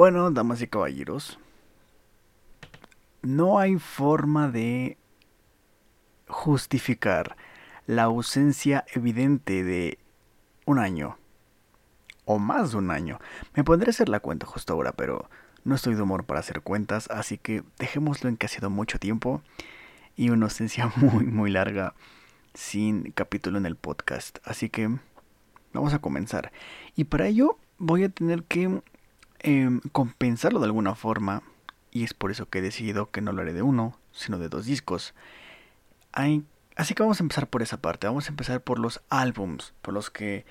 Bueno, damas y caballeros, no hay forma de justificar la ausencia evidente de un año o más de un año. Me pondré a hacer la cuenta justo ahora, pero no estoy de humor para hacer cuentas, así que dejémoslo en que ha sido mucho tiempo y una ausencia muy muy larga sin capítulo en el podcast. Así que vamos a comenzar. Y para ello voy a tener que em, compensarlo de alguna forma. Y es por eso que he decidido que no lo haré de uno, sino de dos discos. así que vamos a empezar por esa parte. Vamos a empezar por los álbums, por los que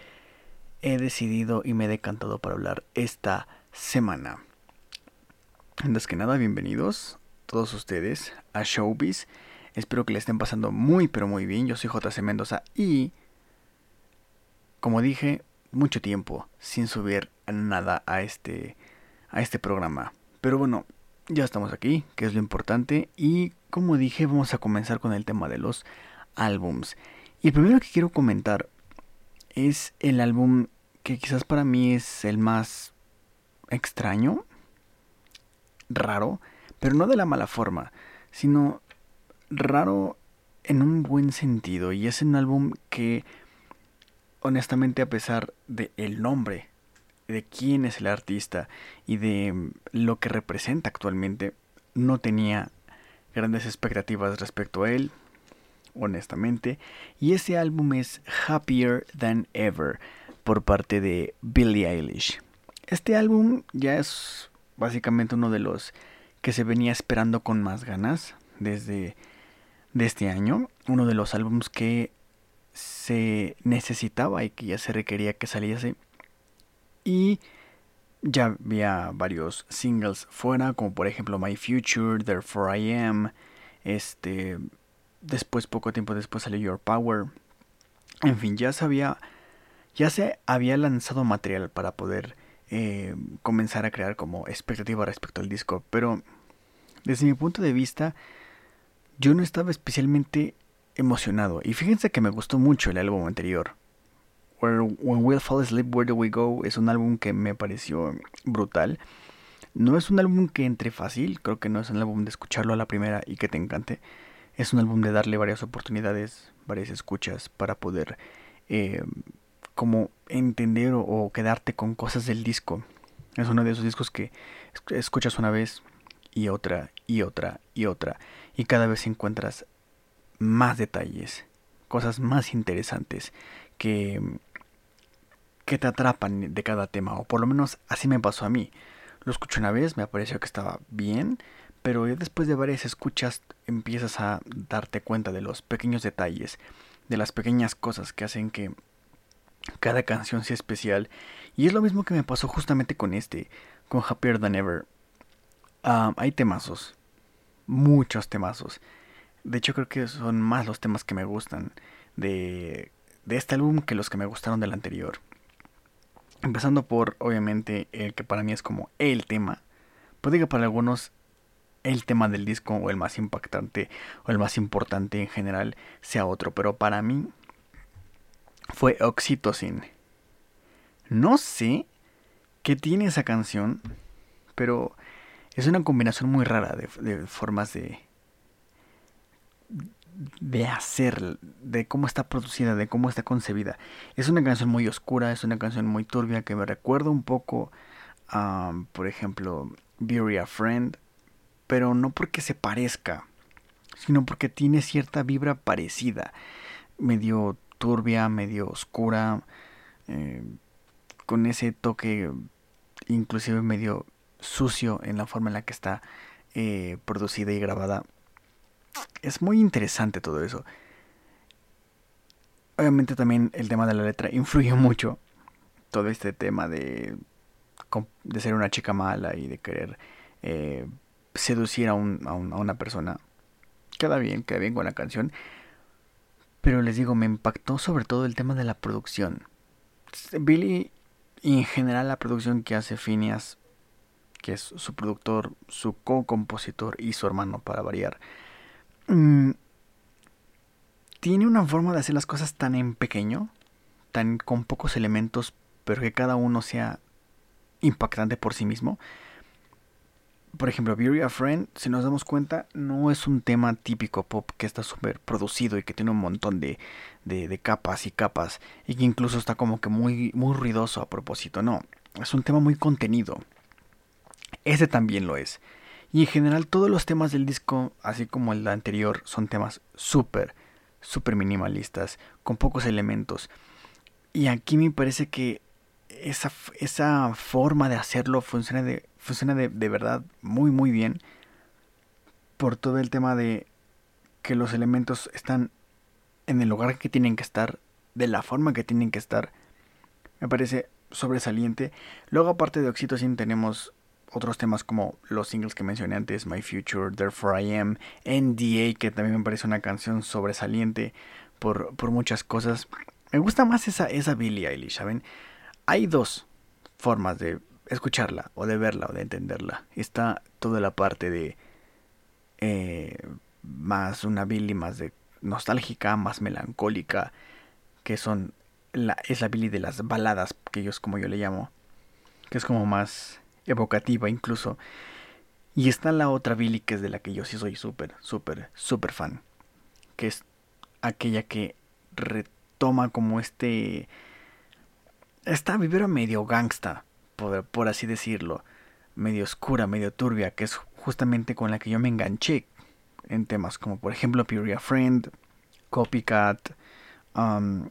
he decidido y me he decantado para hablar esta semana. Antes que nada, bienvenidos todos ustedes a Showbiz. Espero que le estén pasando muy pero muy bien. Yo soy JC Mendoza y, como dije, mucho tiempo sin subir nada a este, a este programa. Pero bueno, ya estamos aquí, que es lo importante. Y como dije, vamos a comenzar con el tema de los álbums. Y el primero que quiero comentar es el álbum que quizás para mí es el más extraño, raro, pero no de la mala forma, sino raro en un buen sentido. Y es un álbum que, honestamente, a pesar de el nombre, de quién es el artista y de lo que representa actualmente, no tenía grandes expectativas respecto a él, honestamente. Y ese álbum es Happier Than Ever por parte de Billie Eilish. Este álbum ya es básicamente uno de los que se venía esperando con más ganas desde de este año, uno de los álbums que se necesitaba y que ya se requería que saliese y ya había varios singles fuera como por ejemplo My Future, Therefore I Am, este después poco tiempo después salió Your Power. En fin, ya se había ya se había lanzado material para poder eh, comenzar a crear como expectativa respecto al disco, pero desde mi punto de vista yo no estaba especialmente emocionado. Y fíjense que me gustó mucho el álbum anterior. When We'll Fall Asleep, Where Do We Go es un álbum que me pareció brutal. No es un álbum que entre fácil, creo que no es un álbum de escucharlo a la primera y que te encante. Es un álbum de darle varias oportunidades, varias escuchas para poder eh, como entender o quedarte con cosas del disco. Es uno de esos discos que escuchas una vez y otra y otra y otra y cada vez encuentras más detalles, cosas más interesantes que, que te atrapan de cada tema, o por lo menos así me pasó a mí. Lo escuché una vez, me pareció que estaba bien, pero después de varias escuchas empiezas a darte cuenta de los pequeños detalles, de las pequeñas cosas que hacen que cada canción sea especial. Y es lo mismo que me pasó justamente con este, con Happier Than Ever. Hay temazos, muchos temazos. De hecho creo que son más los temas que me gustan de este álbum que los que me gustaron del anterior. Empezando por, obviamente, el que para mí es como el tema. Puede que para algunos el tema del disco o el más impactante o el más importante en general sea otro, pero para mí fue Oxytocin. No sé qué tiene esa canción, pero es una combinación muy rara de, formas de, de hacer, de cómo está producida, de cómo está concebida. Es una canción muy oscura, es una canción muy turbia que me recuerda un poco a, por ejemplo, Bury a Friend, pero no porque se parezca, sino porque tiene cierta vibra parecida, medio turbia, medio oscura, eh, con ese toque inclusive medio sucio en la forma en la que está eh, producida y grabada. Es muy interesante todo eso. Obviamente también el tema de la letra influye mucho. Todo este tema de, de ser una chica mala y de querer eh, seducir a, un, a, una persona. Queda bien, queda bien con la canción. Pero les digo, me impactó sobre todo el tema de la producción. Billy y en general la producción que hace Phineas que es su productor, su co-compositor y su hermano para variar, mm, tiene una forma de hacer las cosas tan en pequeño, tan con pocos elementos, pero que cada uno sea impactante por sí mismo, por ejemplo, Beauty a Friend, si nos damos cuenta, no es un tema típico pop que está súper producido y que tiene un montón de, de, capas y capas y que incluso está como que muy, muy ruidoso a propósito. No, es un tema muy contenido. Ese también lo es. Y en general todos los temas del disco, así como el anterior, son temas súper, súper minimalistas, con pocos elementos. Y aquí me parece que esa, esa forma de hacerlo funciona de funciona de, verdad muy muy bien por todo el tema de que los elementos están en el lugar que tienen que estar, de la forma que tienen que estar. Me parece sobresaliente. Luego aparte de Oxytocin tenemos otros temas como los singles que mencioné antes, My Future, Therefore I Am, NDA, que también me parece una canción sobresaliente por, por muchas cosas. Me gusta más esa, esa Billie Eilish, ¿saben? Hay dos formas de escucharla o de verla o de entenderla. Está toda la parte de eh, más una Billy más de nostálgica, más melancólica, que son la, es la Billy de las baladas, que es como yo le llamo, que es como más evocativa incluso. Y está la otra Billy que es de la que yo sí soy súper, súper, súper fan, que es aquella que retoma como este... Esta vivera medio gangsta, por, así decirlo, medio oscura, medio turbia, que es justamente con la que yo me enganché en temas como por ejemplo Puria Friend, Copycat. Um,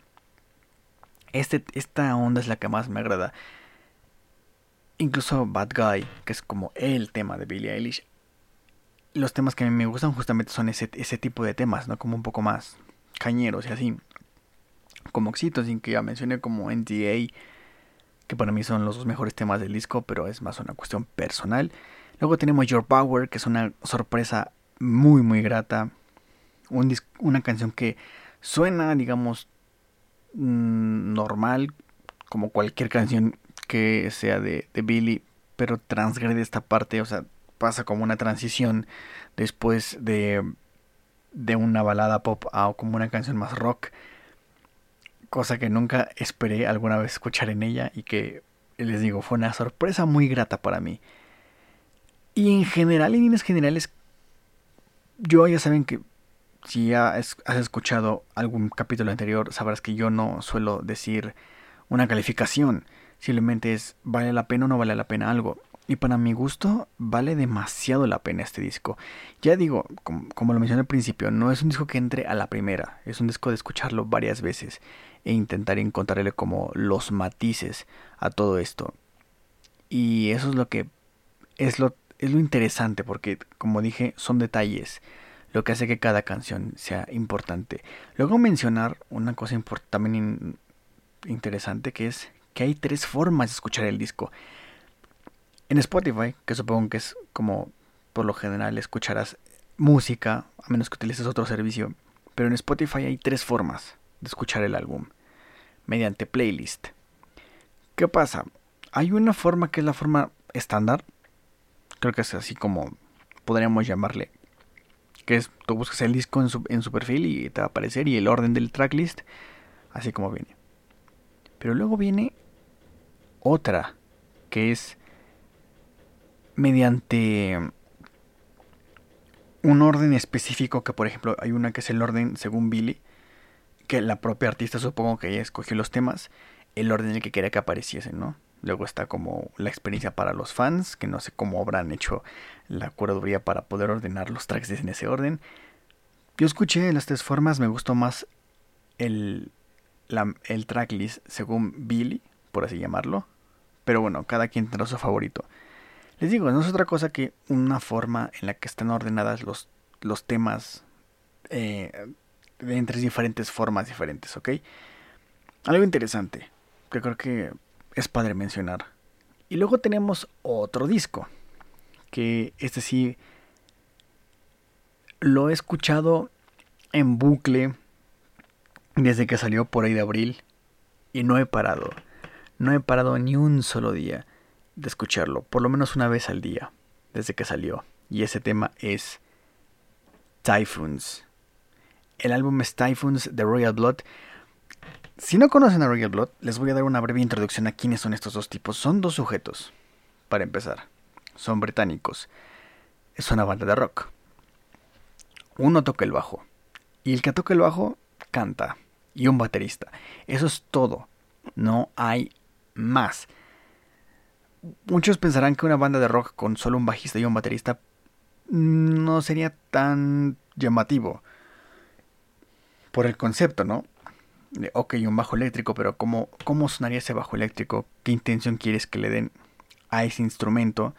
este, esta onda es la que más me agrada. Incluso Bad Guy, que es como el tema de Billie Eilish. Los temas que a mí me gustan justamente son ese, ese tipo de temas, ¿no? Como un poco más cañeros y así. Como sin que ya mencioné como NTA que para mí son los dos mejores temas del disco, pero es más una cuestión personal. Luego tenemos Your Power, que es una sorpresa muy, muy grata. una canción que suena, digamos, mm, normal, como cualquier canción que sea de, de Billy, pero transgrede esta parte, o sea, pasa como una transición después de, de una balada pop a como una canción más rock cosa que nunca esperé alguna vez escuchar en ella y que les digo fue una sorpresa muy grata para mí. Y en general, en líneas generales, yo ya saben que si ya has escuchado algún capítulo anterior, sabrás que yo no suelo decir una calificación. Simplemente es vale la pena o no vale la pena algo. Y para mi gusto vale demasiado la pena este disco. Ya digo, como, lo mencioné al principio, no es un disco que entre a la primera, es un disco de escucharlo varias veces e intentar encontrarle como los matices a todo esto. Y eso es lo que es lo, es lo interesante porque como dije son detalles lo que hace que cada canción sea importante. Luego mencionar una cosa también interesante que es que hay tres formas de escuchar el disco. En Spotify, que supongo que es como por lo general escucharás música, a menos que utilices otro servicio, pero en Spotify hay tres formas de escuchar el álbum, mediante playlist. ¿Qué pasa? Hay una forma que es la forma estándar, creo que es así como podríamos llamarle, que es tú buscas el disco en su, en su perfil y te va a aparecer y el orden del tracklist, así como viene. Pero luego viene otra, que es mediante un orden específico que por ejemplo hay una que es el orden según Billy que la propia artista supongo que ella escogió los temas el orden en el que quería que apareciesen no luego está como la experiencia para los fans que no sé cómo habrán hecho la curaduría para poder ordenar los tracks en ese orden. Yo escuché las tres formas me gustó más el la, el tracklist según Billy por así llamarlo pero bueno cada quien tendrá su favorito les digo, no es otra cosa que una forma en la que están ordenadas los, los temas eh, en tres diferentes formas diferentes, ¿ok? Algo interesante que creo que es padre mencionar. Y luego tenemos otro disco, que este sí lo he escuchado en bucle desde que salió por ahí de abril y no he parado. No he parado ni un solo día de escucharlo, por lo menos una vez al día, desde que salió. Y ese tema es Typhoons. El álbum es Typhoons de Royal Blood. Si no conocen a Royal Blood, les voy a dar una breve introducción a quiénes son estos dos tipos. Son dos sujetos, para empezar. Son británicos. es una banda de rock. Uno toca el bajo. Y el que toca el bajo canta. Y un baterista. Eso es todo. No hay más. Muchos pensarán que una banda de rock con solo un bajista y un baterista no sería tan llamativo. Por el concepto, ¿no? ok, un bajo eléctrico, pero ¿cómo, ¿cómo sonaría ese bajo eléctrico? ¿Qué intención quieres que le den a ese instrumento?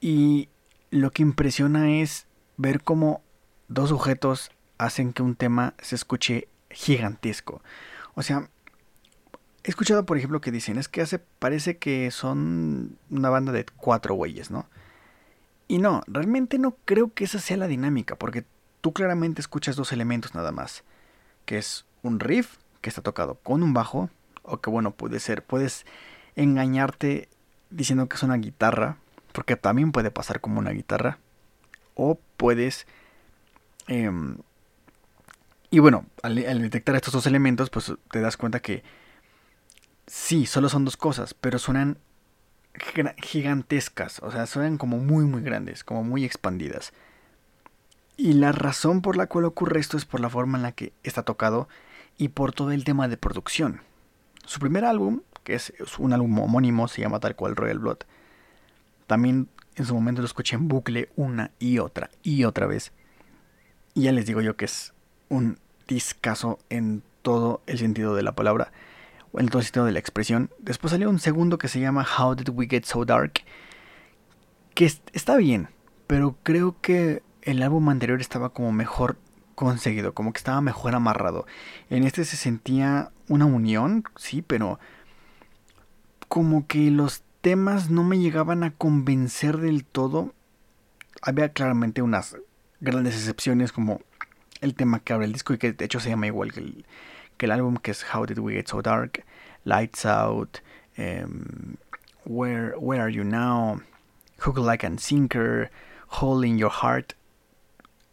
Y lo que impresiona es ver cómo dos sujetos hacen que un tema se escuche gigantesco. O sea, he escuchado, por ejemplo, que dicen, es que hace, parece que son una banda de cuatro güeyes, ¿no? Y no, realmente no creo que esa sea la dinámica, porque tú claramente escuchas dos elementos nada más, que es un riff que está tocado con un bajo, o que bueno, puede ser, puedes engañarte diciendo que es una guitarra, porque también puede pasar como una guitarra, o puedes... Em, y bueno, al, detectar estos dos elementos, pues te das cuenta que sí, solo son dos cosas, pero suenan gigantescas, o sea, suenan como muy, muy grandes, como muy expandidas. Y la razón por la cual ocurre esto es por la forma en la que está tocado y por todo el tema de producción. Su primer álbum, que es un álbum homónimo, se llama tal cual Royal Blood. También en su momento lo escuché en bucle una y otra y otra vez. Y ya les digo yo que es un discazo en todo el sentido de la palabra, en todo el sentido de la expresión. Después salió un segundo que se llama How Did We Get So Dark, que está bien, pero creo que el álbum anterior estaba como mejor conseguido, como que estaba mejor amarrado. En este se sentía una unión, sí, pero como que los temas no me llegaban a convencer del todo. Había claramente unas grandes excepciones como el tema que abre el disco y que de hecho se llama igual que el, que el álbum que es How Did We Get So Dark, Lights Out, em, Where, Where Are You Now, Hook Like a Sinker, Hole in Your Heart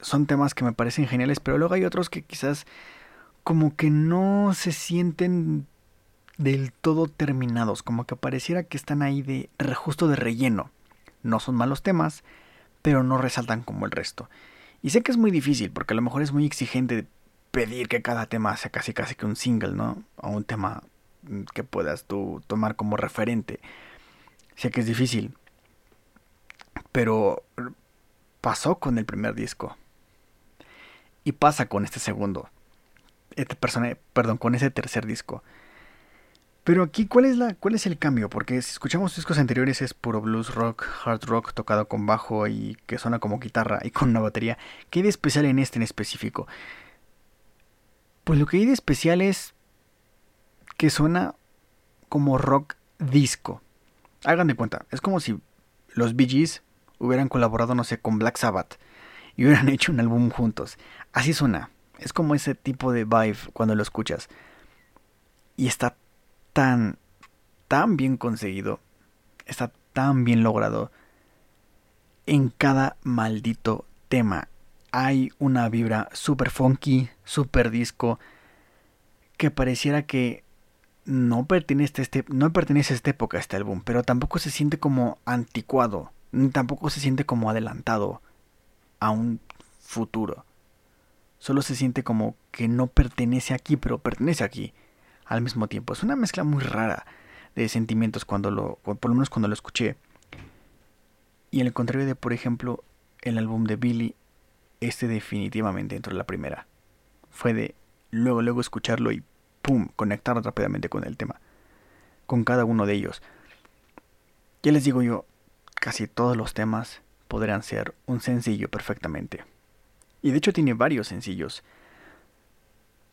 son temas que me parecen geniales, pero luego hay otros que quizás como que no se sienten del todo terminados, como que pareciera que están ahí de justo de relleno. No son malos temas, pero no resaltan como el resto. Y sé que es muy difícil, porque a lo mejor es muy exigente pedir que cada tema sea casi casi que un single, ¿no? O un tema que puedas tú tomar como referente. Sé que es difícil. Pero pasó con el primer disco. Y pasa con este segundo. Este persona, perdón, con ese tercer disco. Pero aquí, ¿cuál es, la, ¿cuál es el cambio? Porque si escuchamos discos anteriores es puro blues rock, hard rock tocado con bajo y que suena como guitarra y con una batería. ¿Qué hay de especial en este en específico? Pues lo que hay de especial es que suena como rock disco. Hagan de cuenta, es como si los Bee Gees hubieran colaborado, no sé, con Black Sabbath y hubieran hecho un álbum juntos. Así suena. Es como ese tipo de vibe cuando lo escuchas. Y está tan, tan bien conseguido. Está tan bien logrado. En cada maldito tema hay una vibra super funky, super disco, que pareciera que no pertenece, a este, no pertenece a esta época este álbum, pero tampoco se siente como anticuado, ni tampoco se siente como adelantado a un futuro. Solo se siente como que no pertenece aquí, pero pertenece aquí al mismo tiempo. Es una mezcla muy rara de sentimientos cuando lo, por lo menos cuando lo escuché. Y el contrario de, por ejemplo, el álbum de Billy, este definitivamente entró en la primera. Fue de luego, luego escucharlo y pum, conectar rápidamente con el tema. Con cada uno de ellos. Ya les digo yo, casi todos los temas podrían ser un sencillo perfectamente. Y de hecho tiene varios sencillos.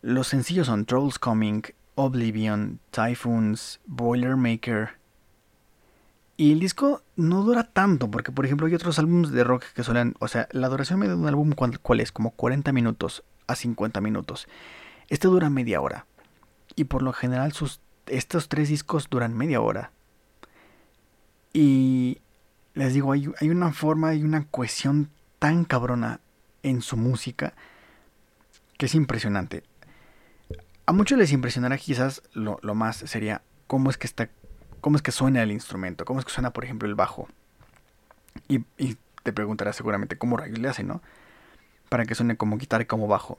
Los sencillos son Trolls Coming, Oblivion, Typhoons, Boilermaker. Y el disco no dura tanto, porque por ejemplo hay otros álbumes de rock que suelen, o sea, la duración media de un álbum, ¿cuál es? Como 40 minutos a 50 minutos. Este dura media hora. Y por lo general sus, estos tres discos duran media hora. Y les digo, hay, hay una forma, hay una cohesión tan cabrona en su música que es impresionante. A muchos les impresionará quizás lo, más sería cómo es que está, cómo es que suena el instrumento, cómo es que suena por ejemplo el bajo. Y, te preguntarás seguramente cómo rayos le hace, ¿no? Para que suene como guitarra y como bajo.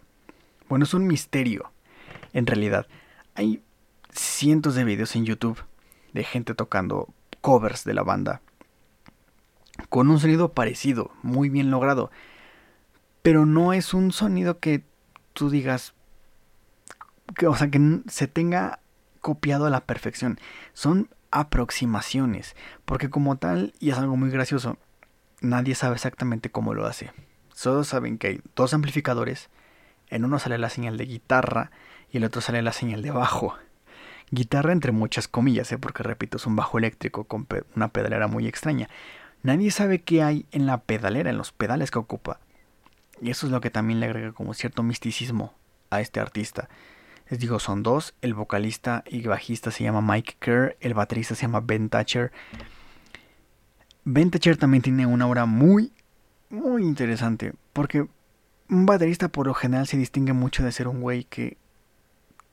Bueno, es un misterio. En realidad, hay cientos de videos en YouTube de gente tocando covers de la banda con un sonido parecido, muy bien logrado. Pero no es un sonido que tú digas, que, o sea, que se tenga copiado a la perfección. Son aproximaciones, porque como tal, y es algo muy gracioso, nadie sabe exactamente cómo lo hace. Solo saben que hay dos amplificadores, en uno sale la señal de guitarra y el otro sale la señal de bajo. Guitarra entre muchas comillas, ¿eh? porque repito, es un bajo eléctrico con una pedalera muy extraña. Nadie sabe qué hay en la pedalera, en los pedales que ocupa. Y eso es lo que también le agrega como cierto misticismo a este artista. Les digo, son dos. El vocalista y bajista se llama Mike Kerr. El baterista se llama Ben Thatcher. Ben Thatcher también tiene una obra muy, muy interesante. Porque un baterista por lo general se distingue mucho de ser un güey que,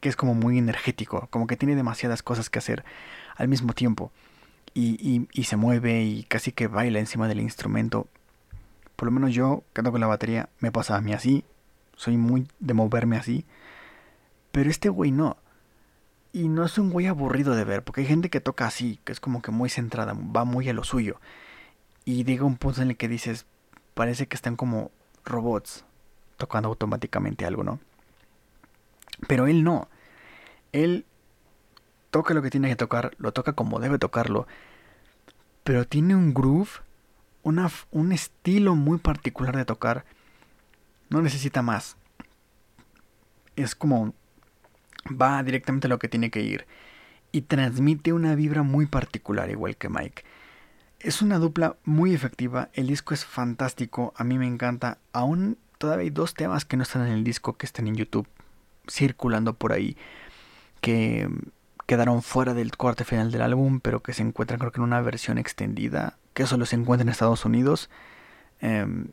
que es como muy energético. Como que tiene demasiadas cosas que hacer al mismo tiempo. Y, y, se mueve y casi que baila encima del instrumento. Por lo menos yo, que con la batería, me pasa a mí así. Soy muy de moverme así. Pero este güey no. Y no es un güey aburrido de ver, porque hay gente que toca así, que es como que muy centrada, va muy a lo suyo. Y llega un punto en el que dices, parece que están como robots tocando automáticamente algo, ¿no? Pero él no. Él toca lo que tiene que tocar, lo toca como debe tocarlo. Pero tiene un groove, una, un estilo muy particular de tocar. No necesita más. Es como va directamente a lo que tiene que ir y transmite una vibra muy particular igual que Mike. Es una dupla muy efectiva, el disco es fantástico, a mí me encanta, aún todavía hay dos temas que no están en el disco que están en YouTube circulando por ahí que quedaron fuera del corte final del álbum pero que se encuentran creo que en una versión extendida que solo se encuentra en Estados Unidos em,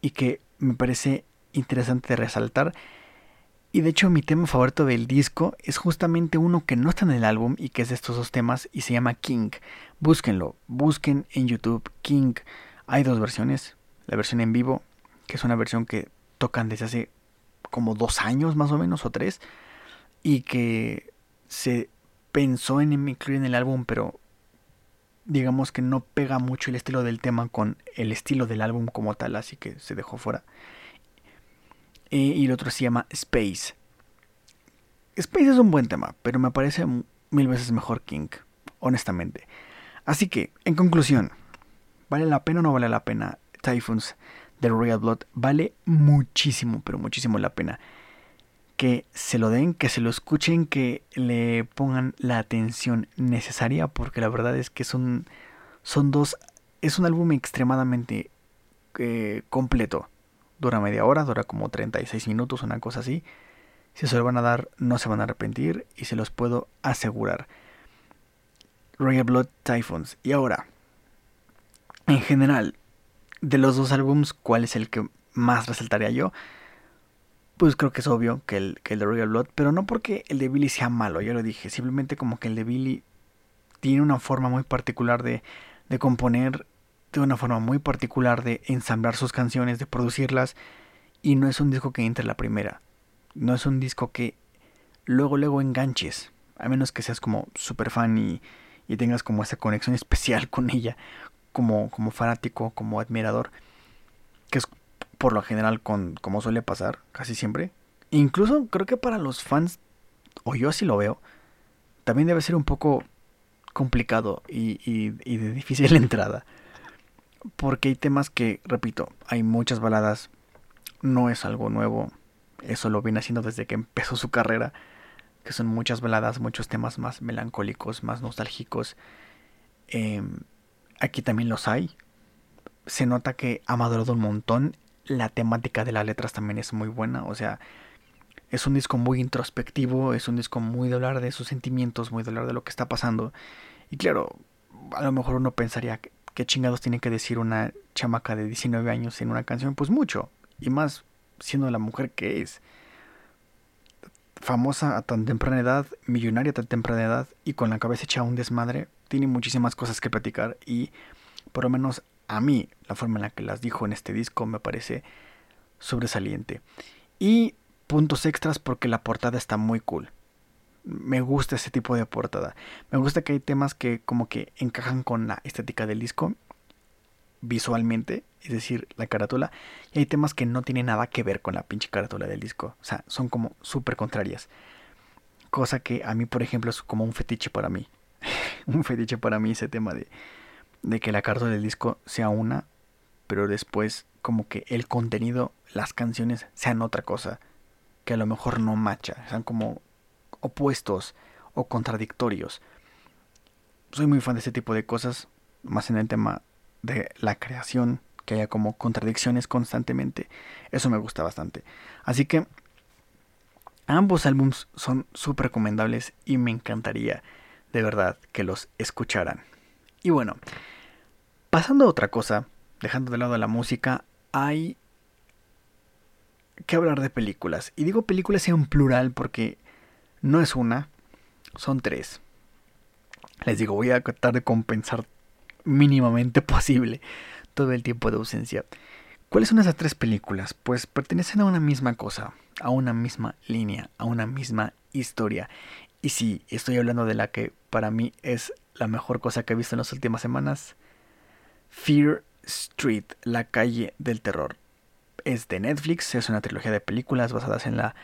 y que me parece interesante resaltar y de hecho mi tema favorito del disco es justamente uno que no está en el álbum y que es de estos dos temas y se llama King. Búsquenlo, busquen en YouTube King. Hay dos versiones. La versión en vivo, que es una versión que tocan desde hace como dos años más o menos o tres. Y que se pensó en incluir en el álbum, pero digamos que no pega mucho el estilo del tema con el estilo del álbum como tal, así que se dejó fuera y el otro se llama Space. Space es un buen tema, pero me parece mil veces mejor King, honestamente. Así que, en conclusión, ¿vale la pena o no vale la pena Typhoons de Royal Blood? Vale muchísimo, pero muchísimo la pena. Que se lo den, que se lo escuchen, que le pongan la atención necesaria, porque la verdad es que son, son dos. Es un álbum extremadamente eh, completo dura media hora, dura como 36 minutos, una cosa así. Si se lo van a dar, no se van a arrepentir y se los puedo asegurar. Royal Blood Typhoons. Y ahora, en general, de los dos álbums, ¿cuál es el que más resaltaría yo? Pues creo que es obvio que el, que el de Royal Blood, pero no porque el de Billy sea malo, ya lo dije, simplemente como que el de Billy tiene una forma muy particular de, de componer de una forma muy particular de ensamblar sus canciones, de producirlas, y no es un disco que entre la primera. No es un disco que luego, luego enganches, a menos que seas como super fan y, y tengas como esa conexión especial con ella, como, como fanático, como admirador, que es por lo general con, como suele pasar casi siempre. Incluso creo que para los fans, o yo así lo veo, también debe ser un poco complicado y, y, y de difícil entrada porque hay temas que, repito, hay muchas baladas, no es algo nuevo, eso lo viene haciendo desde que empezó su carrera, que son muchas baladas, muchos temas más melancólicos, más nostálgicos. Em, aquí también los hay. Se nota que ha madurado un montón. La temática de las letras también es muy buena. O sea, es un disco muy introspectivo, es un disco muy de hablar de sus sentimientos, muy de hablar de lo que está pasando. Y claro, a lo mejor uno pensaría ¿Qué chingados tiene que decir una chamaca de 19 años en una canción? Pues mucho. Y más siendo la mujer que es. Famosa a tan temprana edad, millonaria a tan temprana edad y con la cabeza hecha un desmadre, tiene muchísimas cosas que platicar y por lo menos a mí, la forma en la que las dijo en este disco me parece sobresaliente. Y puntos extras porque la portada está muy cool. Me gusta ese tipo de portada. Me gusta que hay temas que como que encajan con la estética del disco visualmente, es decir, la carátula, y hay temas que no tienen nada que ver con la pinche carátula del disco. O sea, son como súper contrarias. Cosa que a mí, por ejemplo, es como un fetiche para mí. un fetiche para mí ese tema de, de que la carátula del disco sea una, pero después como que el contenido, las canciones sean otra cosa, que a lo mejor no macha, sean como opuestos o contradictorios. Soy muy fan de este tipo de cosas, más en el tema de la creación, que haya como contradicciones constantemente. Eso me gusta bastante. Así que ambos álbums son súper recomendables y me encantaría de verdad que los escucharan. Y bueno, pasando a otra cosa, dejando de lado la música, hay que hablar de películas. Y digo películas en plural porque no es una, son tres. Les digo, voy a tratar de compensar mínimamente posible todo el tiempo de ausencia. ¿Cuáles son esas tres películas? Pues pertenecen a una misma cosa, a una misma línea, a una misma historia. Y sí, estoy hablando de la que para mí es la mejor cosa que he visto en las últimas semanas. Fear Street, la calle del terror. Es de Netflix, es una trilogía de películas basadas en la,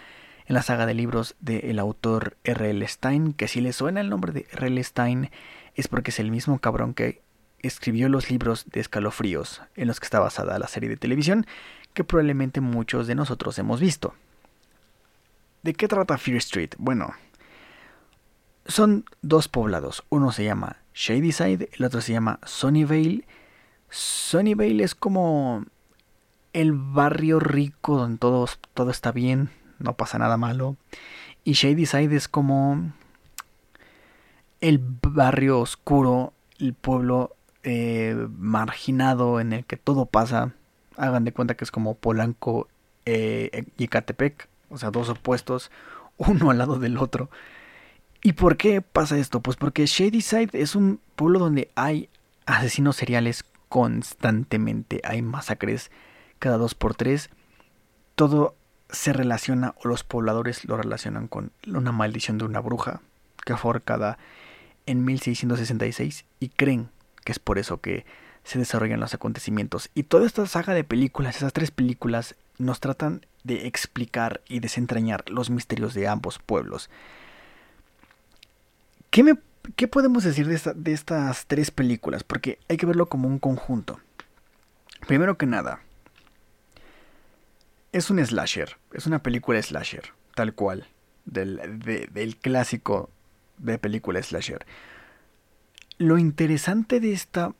en la saga de libros del autor R.L. Stein, que si le suena el nombre de R.L. Stein es porque es el mismo cabrón que escribió los libros de escalofríos en los que está basada la serie de televisión que probablemente muchos de nosotros hemos visto. ¿De qué trata Fear Street? Bueno, son dos poblados. Uno se llama Shadyside, el otro se llama Sunnyvale. Sunnyvale es como el barrio rico donde todo, todo está bien, no pasa nada malo. Y Shadyside es como el barrio oscuro, el pueblo eh, marginado en el que todo pasa. Hagan de cuenta que es como Polanco eh, y Ecatepec, o sea, dos opuestos, uno al lado del otro. ¿Y por qué pasa esto? Pues porque Shadyside es un pueblo donde hay asesinos seriales constantemente, hay masacres cada dos por tres. Todo se relaciona o los pobladores lo relacionan con una maldición de una bruja que fue ahorcada en 1666 y creen que es por eso que se desarrollan los acontecimientos. Y toda esta saga de películas, esas tres películas, nos tratan de explicar y desentrañar los misterios de ambos pueblos. ¿Qué, me, qué podemos decir de, de estas tres películas? Porque hay que verlo como un conjunto. Primero que nada, es un slasher, es una película slasher, tal cual, del, del clásico de película slasher lo interesante de esta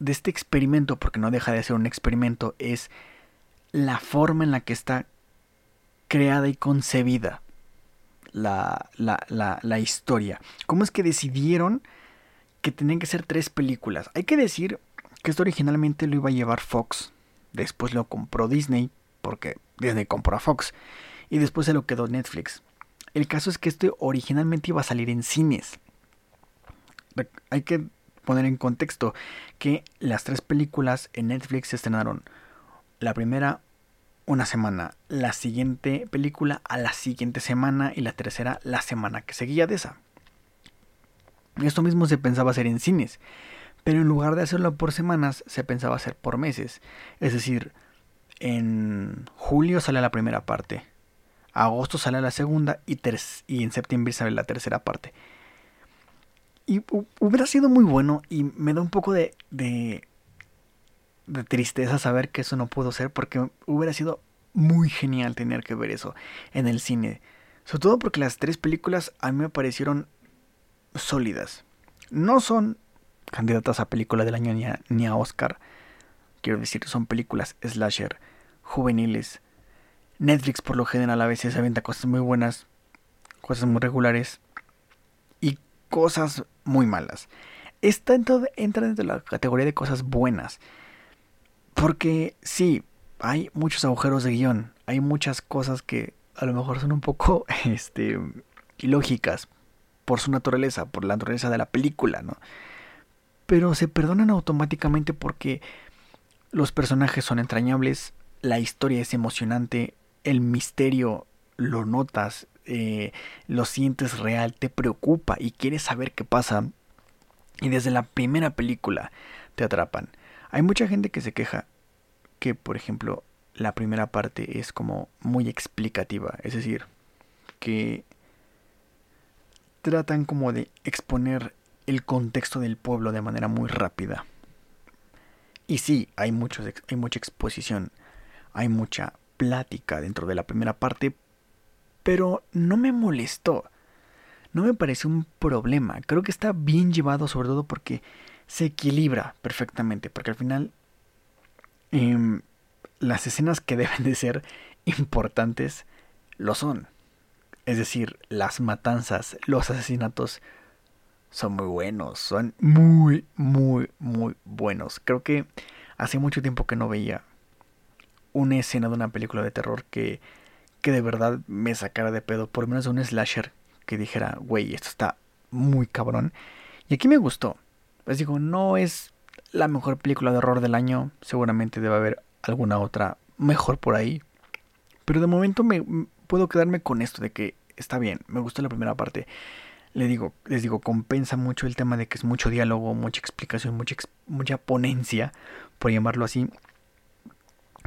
de este experimento, porque no deja de ser un experimento, es la forma en la que está creada y concebida la, la, la, la historia. ¿Cómo es que decidieron que tenían que ser tres películas? Hay que decir que esto originalmente lo iba a llevar Fox, después lo compró Disney, porque Disney compró a Fox, y después se lo quedó Netflix. El caso es que esto originalmente iba a salir en cines hay que poner en contexto que las tres películas en Netflix se estrenaron. La primera una semana, la siguiente película a la siguiente semana y la tercera la semana que seguía de esa. Esto mismo se pensaba hacer en cines, pero en lugar de hacerlo por semanas se pensaba hacer por meses. Es decir, en julio sale la primera parte, agosto sale la segunda y, y en septiembre sale la tercera parte. Y hubiera sido muy bueno y me da un poco de, de, tristeza saber que eso no pudo ser porque hubiera sido muy genial tener que ver eso en el cine. Sobre todo porque las tres películas a mí me parecieron sólidas. No son candidatas a película del año ni a Oscar. Quiero decir, son películas slasher, juveniles. Netflix por lo general a veces aventa cosas muy buenas, cosas muy regulares y cosas muy malas. Esta entra dentro de la categoría de cosas buenas. Porque sí, hay muchos agujeros de guion. Hay muchas cosas que a lo mejor son un poco este, ilógicas por su naturaleza, por la naturaleza de la película, ¿no? pero se perdonan automáticamente porque los personajes son entrañables, la historia es emocionante, el misterio lo notas, eh, lo sientes real, te preocupa y quieres saber qué pasa. Y desde la primera película te atrapan. Hay mucha gente que se queja que, por ejemplo, la primera parte es como muy explicativa, es decir, que tratan como de exponer el contexto del pueblo de manera muy rápida. Y sí, hay, muchos, hay mucha exposición, hay mucha plática dentro de la primera parte, pero no me molestó. No me pareció un problema. Creo que está bien llevado, sobre todo porque se equilibra perfectamente. Porque al final, em, las escenas que deben de ser importantes lo son. Es decir, las matanzas, los asesinatos son muy buenos, son muy, muy, muy buenos. Creo que hace mucho tiempo que no veía una escena de una película de terror que, que de verdad me sacara de pedo, por lo menos un slasher que dijera, güey, esto está muy cabrón. Y aquí me gustó. Les digo, no es la mejor película de horror del año, seguramente debe haber alguna otra mejor por ahí. Pero de momento me puedo quedarme con esto de que está bien, me gustó la primera parte. Le digo, les digo, compensa mucho el tema de que es mucho diálogo, mucha explicación, mucha, mucha ponencia, por llamarlo así,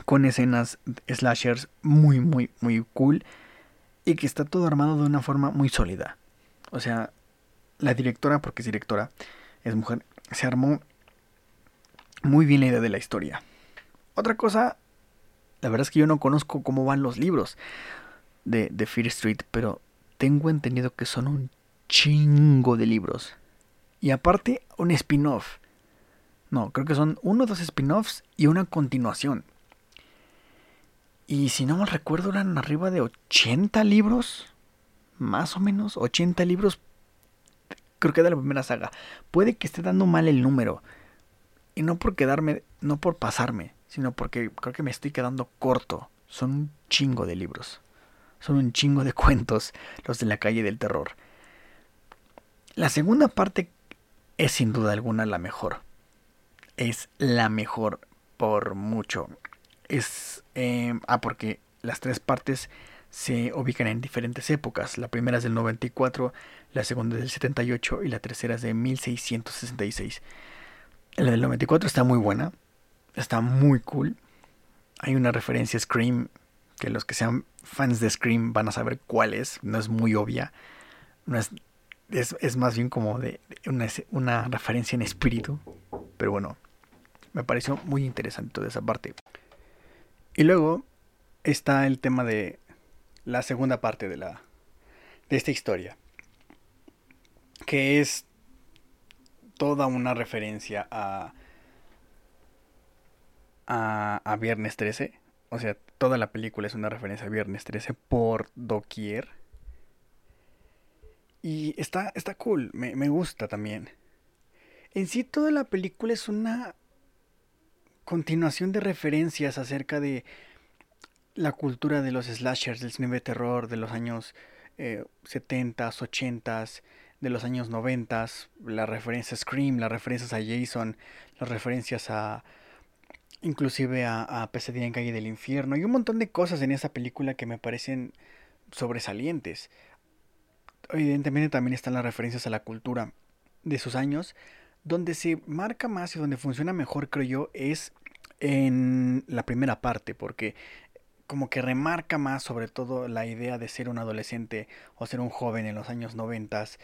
con escenas slashers muy, muy, muy cool y que está todo armado de una forma muy sólida. O sea, la directora, porque es directora, es mujer, se armó muy bien la idea de la historia. Otra cosa, la verdad es que yo no conozco cómo van los libros de, de Fear Street, pero tengo entendido que son un chingo de libros. Y aparte, un spin-off. No, creo que son uno o dos spin-offs y una continuación. Y si no mal recuerdo, eran arriba de 80 libros. Más o menos, 80 libros. Creo que de la primera saga. Puede que esté dando mal el número. Y no por quedarme, no por pasarme, sino porque creo que me estoy quedando corto. Son un chingo de libros. Son un chingo de cuentos los de la calle del terror. La segunda parte es sin duda alguna la mejor. Es la mejor por mucho. Es... Eh, ah, porque las tres partes se ubican en diferentes épocas. La primera es del 94, la segunda es del 78 y la tercera es de 1666. La del 94 está muy buena, está muy cool. Hay una referencia a Scream, que los que sean fans de Scream van a saber cuál es, no es muy obvia. No es es, más bien como de una, una, referencia en espíritu. Pero bueno, me pareció muy interesante toda esa parte. Y luego está el tema de la segunda parte de, la, de esta historia. Que es toda una referencia a, a, a Viernes 13. O sea, toda la película es una referencia a Viernes 13 por doquier y está, está cool, me, me gusta también. En sí toda la película es una continuación de referencias acerca de la cultura de los slashers, del cine de terror de los años eh, 70s, 80s, de los años 90 las referencias a Scream, las referencias a Jason, las referencias a inclusive a, a Pesadilla en Calle del Infierno y un montón de cosas en esa película que me parecen sobresalientes evidentemente también están las referencias a la cultura de sus años. Donde se marca más y donde funciona mejor, creo yo, es en la primera parte, porque como que remarca más sobre todo la idea de ser un adolescente o ser un joven en los años noventas.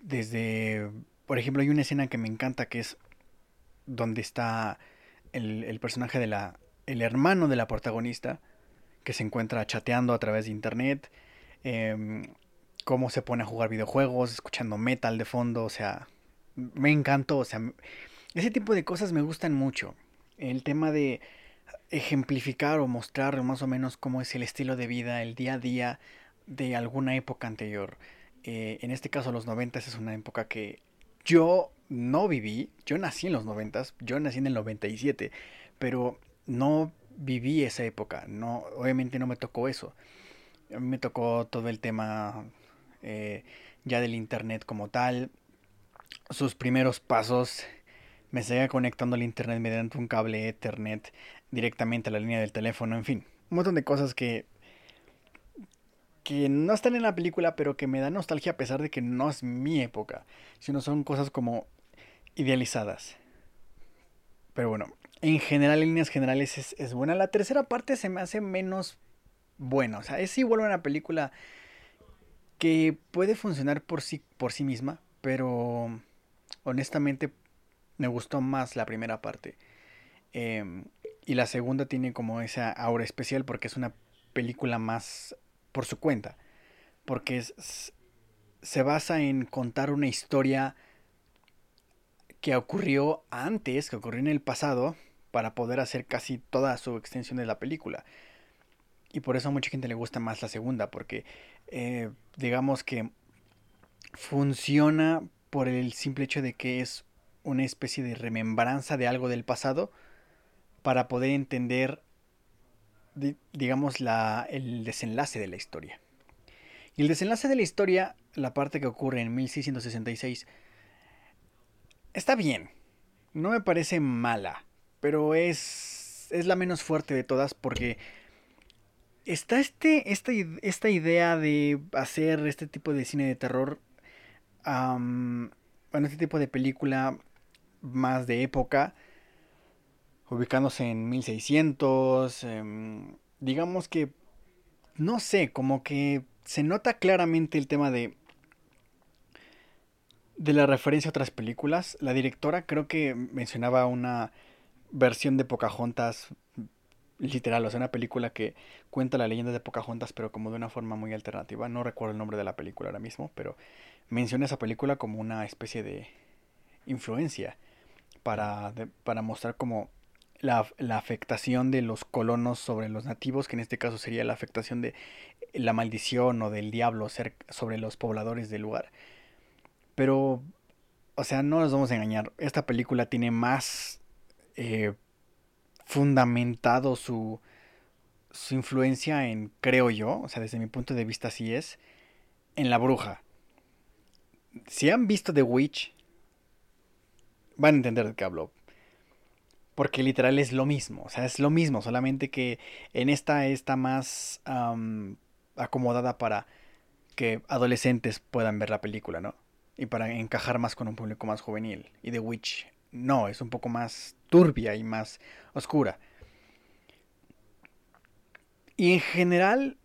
Desde, por ejemplo, hay una escena que me encanta que es donde está el, el personaje de la, el hermano de la protagonista, que se encuentra chateando a través de internet. Eh, cómo se pone a jugar videojuegos, escuchando metal de fondo, o sea, me encantó, o sea, ese tipo de cosas me gustan mucho. El tema de ejemplificar o mostrar más o menos cómo es el estilo de vida, el día a día de alguna época anterior. Eh, en este caso los 90 es una época que yo no viví, yo nací en los 90, yo nací en el 97, pero no viví esa época, no, obviamente no me tocó eso. A mí me tocó todo el tema eh, ya del internet como tal, sus primeros pasos, me seguía conectando al internet mediante un cable Ethernet directamente a la línea del teléfono, en fin, un montón de cosas que que no están en la película, pero que me dan nostalgia a pesar de que no es mi época, sino son cosas como idealizadas. Pero bueno, en general, en líneas generales es, es buena. La tercera parte se me hace menos buena. O sea, es igual una película que puede funcionar por sí, por sí misma, pero honestamente me gustó más la primera parte. Em, y la segunda tiene como esa aura especial porque es una película más por su cuenta. Porque es, se basa en contar una historia que ocurrió antes, que ocurrió en el pasado, para poder hacer casi toda su extensión de la película. Y por eso a mucha gente le gusta más la segunda, porque eh, digamos que funciona por el simple hecho de que es una especie de remembranza de algo del pasado para poder entender digamos, la, el desenlace de la historia. Y el desenlace de la historia, la parte que ocurre en 1666, está bien. No me parece mala, pero es, es la menos fuerte de todas porque está este, esta, esta idea de hacer este tipo de cine de terror, bueno, este tipo de película más de época, ubicándose en 1600, em, digamos que, no sé, como que se nota claramente el tema de de la referencia a otras películas. La directora creo que mencionaba una versión de Pocahontas literal, o sea, una película que cuenta la leyenda de Pocahontas, pero como de una forma muy alternativa. No recuerdo el nombre de la película ahora mismo, pero menciona esa película como una especie de influencia para, para mostrar como la, afectación de los colonos sobre los nativos, que en este caso sería la afectación de la maldición o del diablo sobre los pobladores del lugar. Pero, o sea, no nos vamos a engañar, esta película tiene más eh, fundamentado su, su influencia en, creo yo, o sea, desde mi punto de vista así es, en la bruja. Si han visto The Witch, van a entender de qué hablo. Porque literal es lo mismo, o sea, es lo mismo, solamente que en esta está más acomodada para que adolescentes puedan ver la película, ¿no? Y para encajar más con un público más juvenil. Y The Witch no, es un poco más turbia y más oscura. Y en general,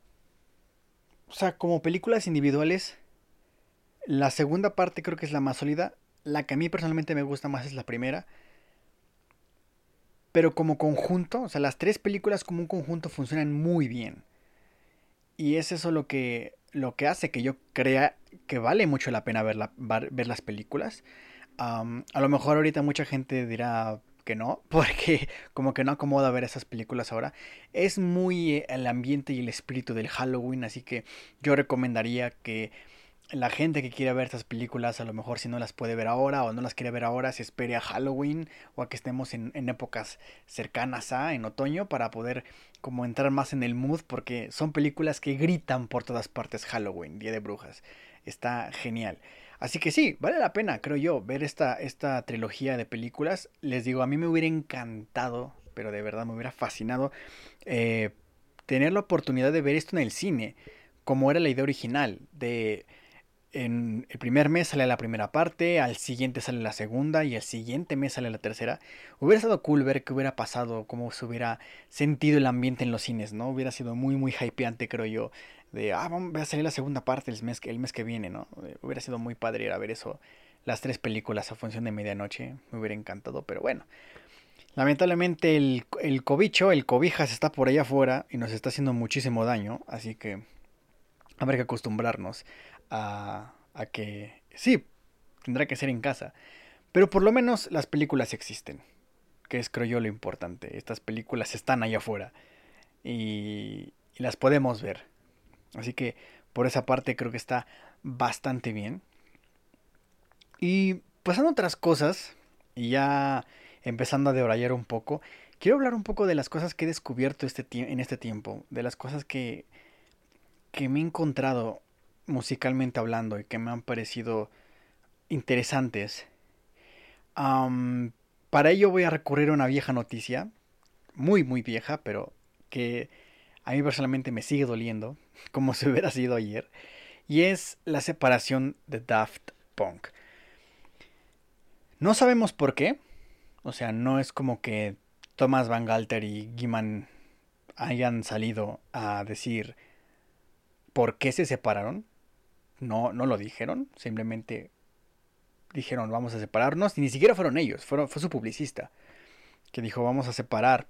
o sea, como películas individuales, la segunda parte creo que es la más sólida. La que a mí personalmente me gusta más es la primera pero como conjunto, o sea, las tres películas como un conjunto funcionan muy bien. Y es eso lo que, lo que hace que yo crea que vale mucho la pena ver, ver las películas. a lo mejor ahorita mucha gente dirá que no, porque como que no acomoda ver esas películas ahora. Es muy eh, el ambiente y el espíritu del Halloween, así que yo recomendaría que la gente que quiere ver estas películas, a lo mejor si no las puede ver ahora o no las quiere ver ahora, se espere a Halloween o a que estemos en, épocas cercanas a, en otoño, para poder como entrar más en el mood, porque son películas que gritan por todas partes Halloween, Día de Brujas. Está genial. Así que sí, vale la pena, creo yo, ver esta, esta trilogía de películas. Les digo, a mí me hubiera encantado, pero de verdad me hubiera fascinado eh, tener la oportunidad de ver esto en el cine, como era la idea original, de en el primer mes sale la primera parte, al siguiente sale la segunda y al siguiente mes sale la tercera. Hubiera estado cool ver qué hubiera pasado, cómo se hubiera sentido el ambiente en los cines, ¿no? Hubiera sido muy, muy hypeante, creo yo, de, ah, vamos a salir la segunda parte el mes, el mes que viene, ¿no? Eh, hubiera sido muy padre ir a ver eso, las tres películas a función de medianoche, me hubiera encantado, pero bueno. Lamentablemente el, el cobicho, el cobijas está por allá afuera y nos está haciendo muchísimo daño, así que habrá que acostumbrarnos a, a que sí, tendrá que ser en casa. Pero por lo menos las películas existen. Que es creo yo lo importante. Estas películas están allá afuera. Y, y las podemos ver. Así que por esa parte creo que está bastante bien. Y pasando a otras cosas. Y ya empezando a debrayar un poco. Quiero hablar un poco de las cosas que he descubierto este en este tiempo. De las cosas que, que me he encontrado musicalmente hablando y que me han parecido interesantes. para ello voy a recurrir a una vieja noticia, muy muy vieja, pero que a mí personalmente me sigue doliendo, como si hubiera sido ayer, y es la separación de Daft Punk. No sabemos por qué, o sea, no es como que Thomas Van Galter y Giman hayan salido a decir por qué se separaron. No, no lo dijeron, simplemente dijeron vamos a separarnos y ni siquiera fueron ellos, fue su publicista que dijo vamos a separar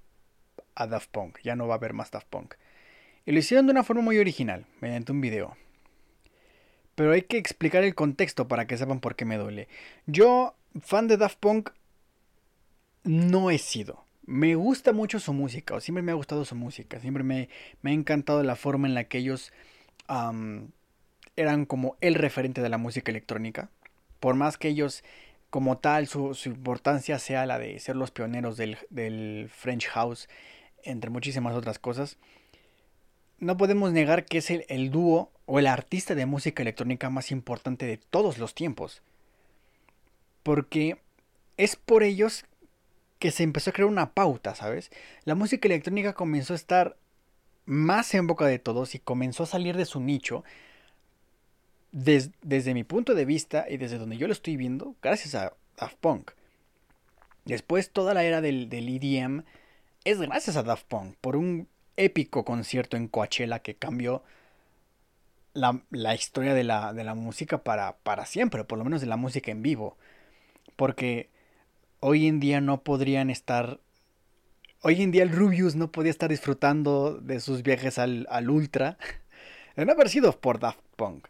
a Daft Punk, ya no va a haber más Daft Punk. Y lo hicieron de una forma muy original, mediante un video. Pero hay que explicar el contexto para que sepan por qué me duele. Yo, fan de Daft Punk, no he sido. Me gusta mucho su música, o siempre me ha gustado su música, siempre me, ha encantado la forma en la que ellos eran como el referente de la música electrónica. Por más que ellos como tal su, importancia sea la de ser los pioneros del, del, French House, entre muchísimas otras cosas, no podemos negar que es el, el dúo o el artista de música electrónica más importante de todos los tiempos. Porque es por ellos que se empezó a crear una pauta, ¿sabes? La música electrónica comenzó a estar más en boca de todos y comenzó a salir de su nicho desde mi punto de vista y desde donde yo lo estoy viendo, gracias a Daft Punk. Después toda la era del, del EDM es gracias a Daft Punk por un épico concierto en Coachella que cambió la, la historia de la, de la música para, para siempre, por lo menos de la música en vivo. Porque hoy en día no podrían estar. Hoy en día el Rubius no podía estar disfrutando de sus viajes al, al Ultra. De no haber sido por Daft Punk.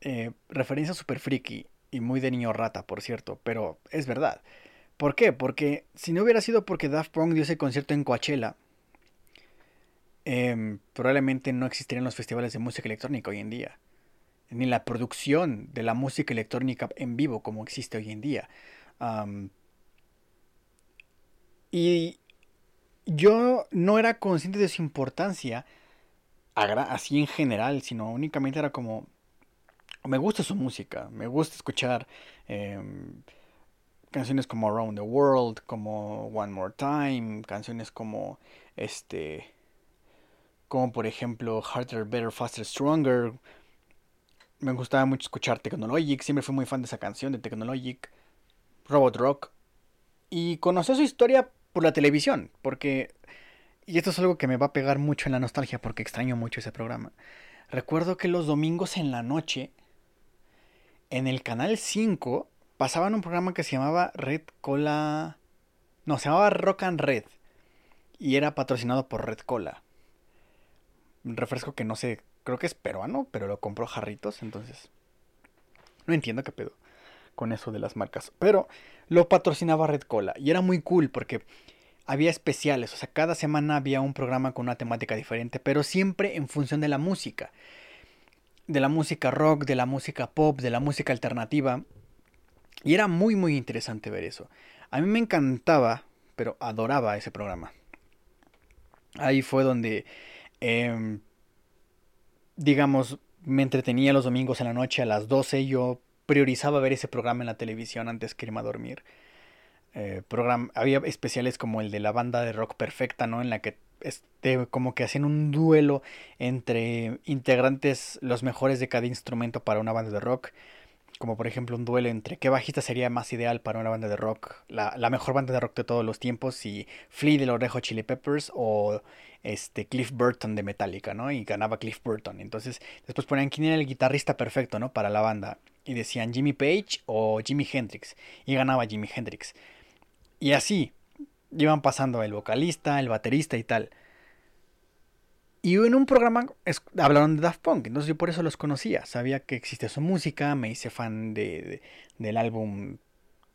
Eh, referencia super friki y muy de niño rata, por cierto, pero es verdad. ¿Por qué? Porque si no hubiera sido porque Daft Punk dio ese concierto en Coachella, em, probablemente no existirían los festivales de música electrónica hoy en día. Ni la producción de la música electrónica en vivo como existe hoy en día. y yo no era consciente de su importancia así en general, sino únicamente era como, me gusta su música, me gusta escuchar em, canciones como Around the World, como One More Time, canciones como este, como por ejemplo Harder, Better, Faster, Stronger. Me gustaba mucho escuchar Technologic, siempre fui muy fan de esa canción de Technologic, Robot Rock. Y conocí su historia por la televisión, porque... Y esto es algo que me va a pegar mucho en la nostalgia porque extraño mucho ese programa. Recuerdo que los domingos en la noche en el canal 5 pasaban un programa que se llamaba Red Cola. No, se llamaba Rock and Red. Y era patrocinado por Red Cola. Refresco que no sé, creo que es peruano, pero lo compró Jarritos, entonces. No entiendo qué pedo con eso de las marcas. Pero lo patrocinaba Red Cola. Y era muy cool porque había especiales. O sea, cada semana había un programa con una temática diferente, pero siempre en función de la música de la música rock, de la música pop, de la música alternativa. Y era muy muy interesante ver eso. A mí me encantaba, pero adoraba ese programa. Ahí fue donde, em, digamos, me entretenía los domingos en la noche a las 12. Yo priorizaba ver ese programa en la televisión antes que irme a dormir. Eh, había especiales como el de la banda de rock perfecta, ¿no? En la que este, como que hacían un duelo entre integrantes los mejores de cada instrumento para una banda de rock. Como por ejemplo un duelo entre qué bajista sería más ideal para una banda de rock, la, mejor banda de rock de todos los tiempos, si Flea de los Chili Peppers o este Cliff Burton de Metallica, ¿no? Y ganaba Cliff Burton. Entonces después ponían quién era el guitarrista perfecto, ¿no? Para la banda. Y decían Jimmy Page o Jimi Hendrix. Y ganaba Jimi Hendrix. Y así, iban pasando el vocalista, el baterista y tal. Y en un programa hablaron de Daft Punk, entonces yo por eso los conocía. Sabía que existía su música, me hice fan de, del álbum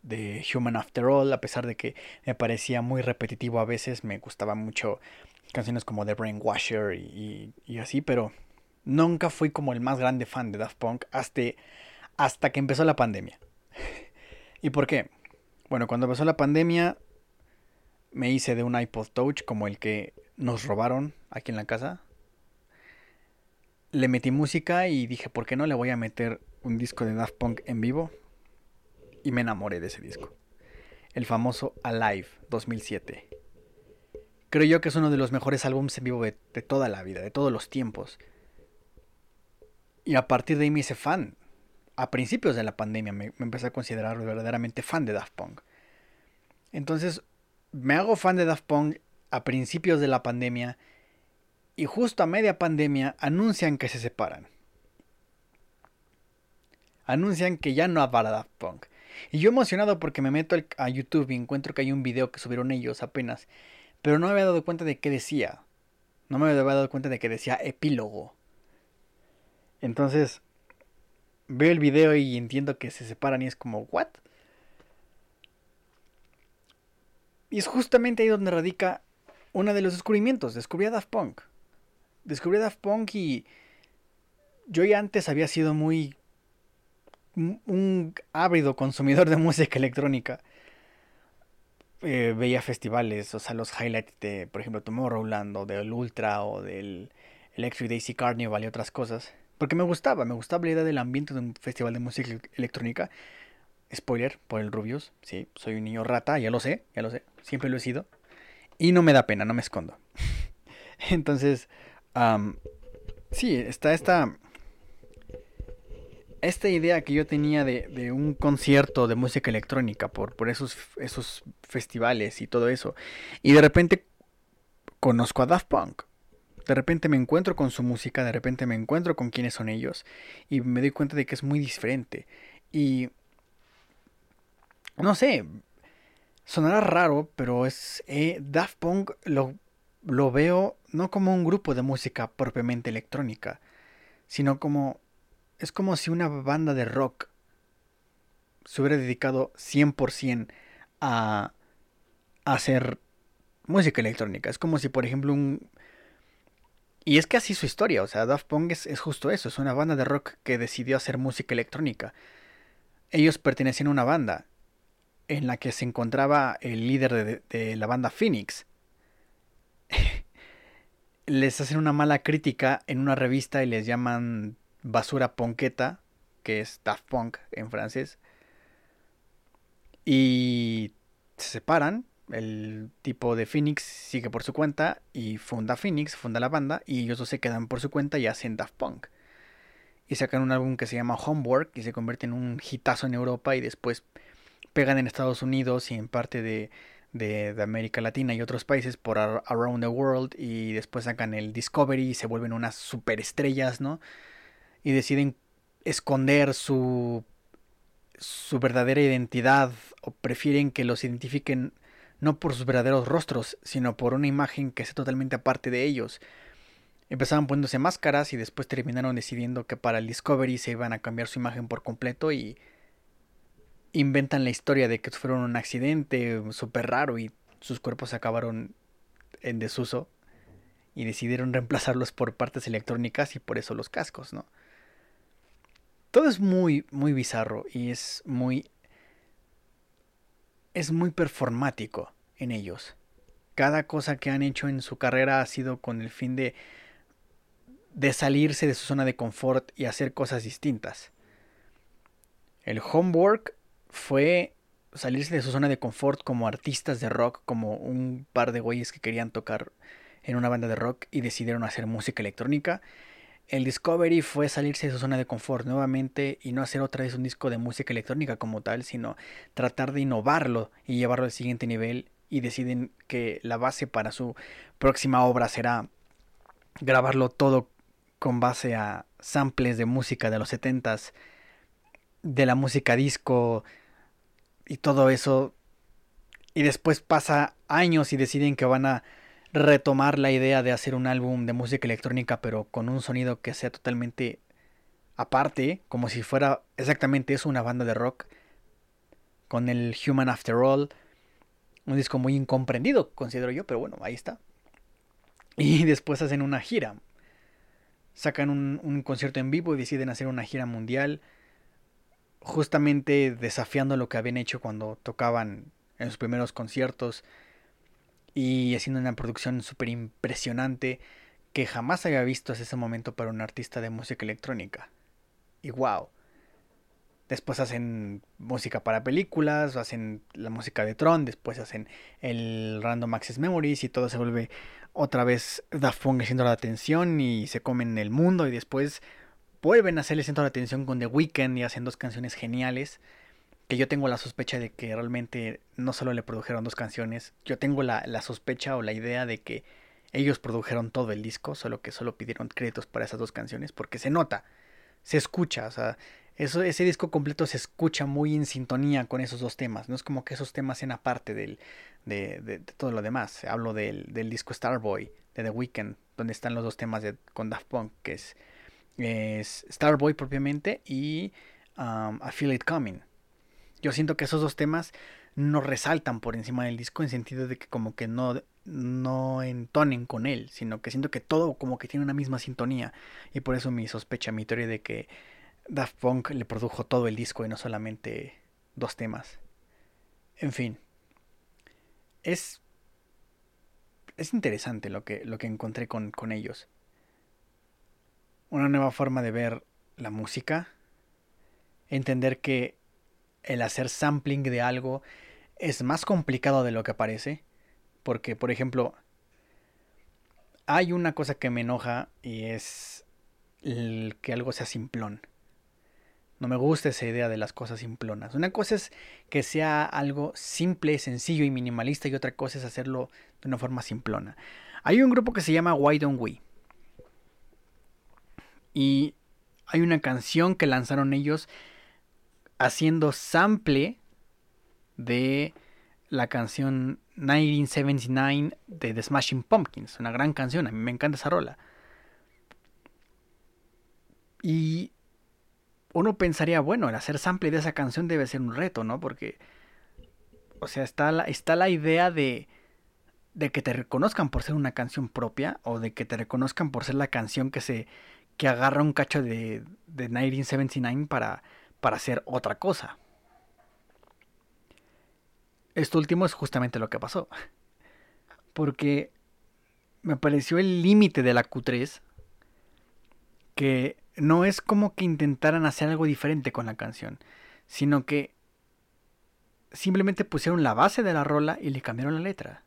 de Human After All, a pesar de que me parecía muy repetitivo a veces, me gustaban mucho canciones como The Brainwasher y, y, así, pero nunca fui como el más grande fan de Daft Punk hasta, hasta que empezó la pandemia. ¿Y por qué? Bueno, cuando empezó la pandemia me hice de un iPod Touch como el que nos robaron aquí en la casa. Le metí música y dije, ¿por qué no le voy a meter un disco de Daft Punk en vivo? y me enamoré de ese disco. El famoso Alive 2007. Creo yo que es uno de los mejores álbumes en vivo de, toda la vida, de todos los tiempos. Y a partir de ahí me hice fan. A principios de la pandemia me, me empecé a considerar verdaderamente fan de Daft Punk. Entonces, me hago fan de Daft Punk a principios de la pandemia y justo a media pandemia anuncian que se separan. Anuncian que ya no habrá Daft Punk. Y yo emocionado porque me meto a YouTube y encuentro que hay un video que subieron ellos apenas. Pero no me había dado cuenta de qué decía. No me había dado cuenta de que decía epílogo. Entonces, veo el video y entiendo que se separan y es como, ¿what? Y es justamente ahí donde radica uno de los descubrimientos. Descubrí a Daft Punk. Descubrí Daft Punk y yo ya antes había sido muy un ávido consumidor de música electrónica. Eh, veía festivales, o sea, los highlights de, por ejemplo, Tomorrowland o del Ultra o del Electric Daisy Carnival y otras cosas. Porque me gustaba, me gustaba la idea del ambiente de un festival de música electrónica. Spoiler, por el Rubius, sí, soy un niño rata, ya lo sé, ya lo sé, siempre lo he sido. Y no me da pena, no me escondo. Entonces, sí, está esta, esta idea que yo tenía de, un concierto de música electrónica por, esos festivales y todo eso. Y de repente conozco a Daft Punk. De repente me encuentro con su música, de repente me encuentro con quiénes son ellos. Y me doy cuenta de que es muy diferente. Y no sé, sonará raro, pero es eh, Daft Punk lo, lo veo no como un grupo de música propiamente electrónica, sino como es como si una banda de rock se hubiera dedicado 100% a, a hacer música electrónica. Es como si, por ejemplo, un... Y es que así su historia, o sea, Daft Punk es, es, justo eso, es una banda de rock que decidió hacer música electrónica. Ellos pertenecían a una banda en la que se encontraba el líder de, la banda Phoenix. Les hacen una mala crítica en una revista y les llaman basura ponqueta, que es Daft Punk en francés. Y se separan. El tipo de Phoenix sigue por su cuenta y funda Phoenix, funda la banda, y ellos dos se quedan por su cuenta y hacen Daft Punk. Y sacan un álbum que se llama Homework y se convierte en un hitazo en Europa y después pegan en Estados Unidos y en parte de, de, América Latina y otros países por Around the World y después sacan el Discovery y se vuelven unas superestrellas, ¿no? Y deciden esconder su, su verdadera identidad o prefieren que los identifiquen no por sus verdaderos rostros, sino por una imagen que es totalmente aparte de ellos. Empezaban poniéndose máscaras y después terminaron decidiendo que para el Discovery se iban a cambiar su imagen por completo y inventan la historia de que fueron un accidente súper raro y sus cuerpos acabaron en desuso y decidieron reemplazarlos por partes electrónicas y por eso los cascos, ¿no? Todo es muy, muy bizarro y es muy... es muy performático en ellos. Cada cosa que han hecho en su carrera ha sido con el fin de de salirse de su zona de confort y hacer cosas distintas. El homework fue salirse de su zona de confort como artistas de rock, como un par de güeyes que querían tocar en una banda de rock y decidieron hacer música electrónica. El Discovery fue salirse de su zona de confort nuevamente y no hacer otra vez un disco de música electrónica como tal, sino tratar de innovarlo y llevarlo al siguiente nivel y deciden que la base para su próxima obra será grabarlo todo con base a samples de música de los 70s de la música disco y todo eso. Y después pasa años y deciden que van a retomar la idea de hacer un álbum de música electrónica, pero con un sonido que sea totalmente aparte, como si fuera exactamente eso, una banda de rock, con el Human After All, un disco muy incomprendido, considero yo, pero bueno, ahí está. Y después hacen una gira, sacan un, un concierto en vivo y deciden hacer una gira mundial justamente desafiando lo que habían hecho cuando tocaban en sus primeros conciertos y haciendo una producción súper impresionante que jamás había visto hasta ese momento para un artista de música electrónica. Y wow. Después hacen música para películas, hacen la música de Tron, después hacen el Random Access Memories y todo se vuelve otra vez Daft Punk haciendo la atención y se comen el mundo y después vuelven a hacerle centro de atención con The Weeknd y hacen dos canciones geniales. Que yo tengo la sospecha de que realmente no solo le produjeron dos canciones, yo tengo la, la sospecha o la idea de que ellos produjeron todo el disco, solo que solo pidieron créditos para esas dos canciones, porque se nota, se escucha, o sea, eso, ese disco completo se escucha muy en sintonía con esos dos temas, no es como que esos temas sean aparte del, de, de, todo lo demás. Hablo del, del, disco Starboy de The Weeknd, donde están los dos temas de, con Daft Punk, que es, es Starboy propiamente y um, I Feel It Coming. Yo siento que esos dos temas no resaltan por encima del disco en sentido de que como que no, no entonen con él, sino que siento que todo como que tiene una misma sintonía. Y por eso mi sospecha, mi teoría de que Daft Punk le produjo todo el disco y no solamente dos temas. En fin. Es. Es interesante lo que, lo que encontré con, con ellos. Una nueva forma de ver la música. Entender que el hacer sampling de algo es más complicado de lo que parece. Porque, por ejemplo, hay una cosa que me enoja y es que algo sea simplón. No me gusta esa idea de las cosas simplonas. Una cosa es que sea algo simple, sencillo y minimalista y otra cosa es hacerlo de una forma simplona. Hay un grupo que se llama Why Don't We. Y hay una canción que lanzaron ellos haciendo sample de la canción 1979 de The Smashing Pumpkins. Una gran canción, a mí me encanta esa rola. Y uno pensaría, bueno, el hacer sample de esa canción debe ser un reto, ¿no? Porque, o sea, está la, está la idea de, de que te reconozcan por ser una canción propia o de que te reconozcan por ser la canción que se que agarra un cacho de, de 1979 para, para hacer otra cosa. Esto último es justamente lo que pasó. Porque me pareció el límite de la Q3 que no es como que intentaran hacer algo diferente con la canción, sino que simplemente pusieron la base de la rola y le cambiaron la letra.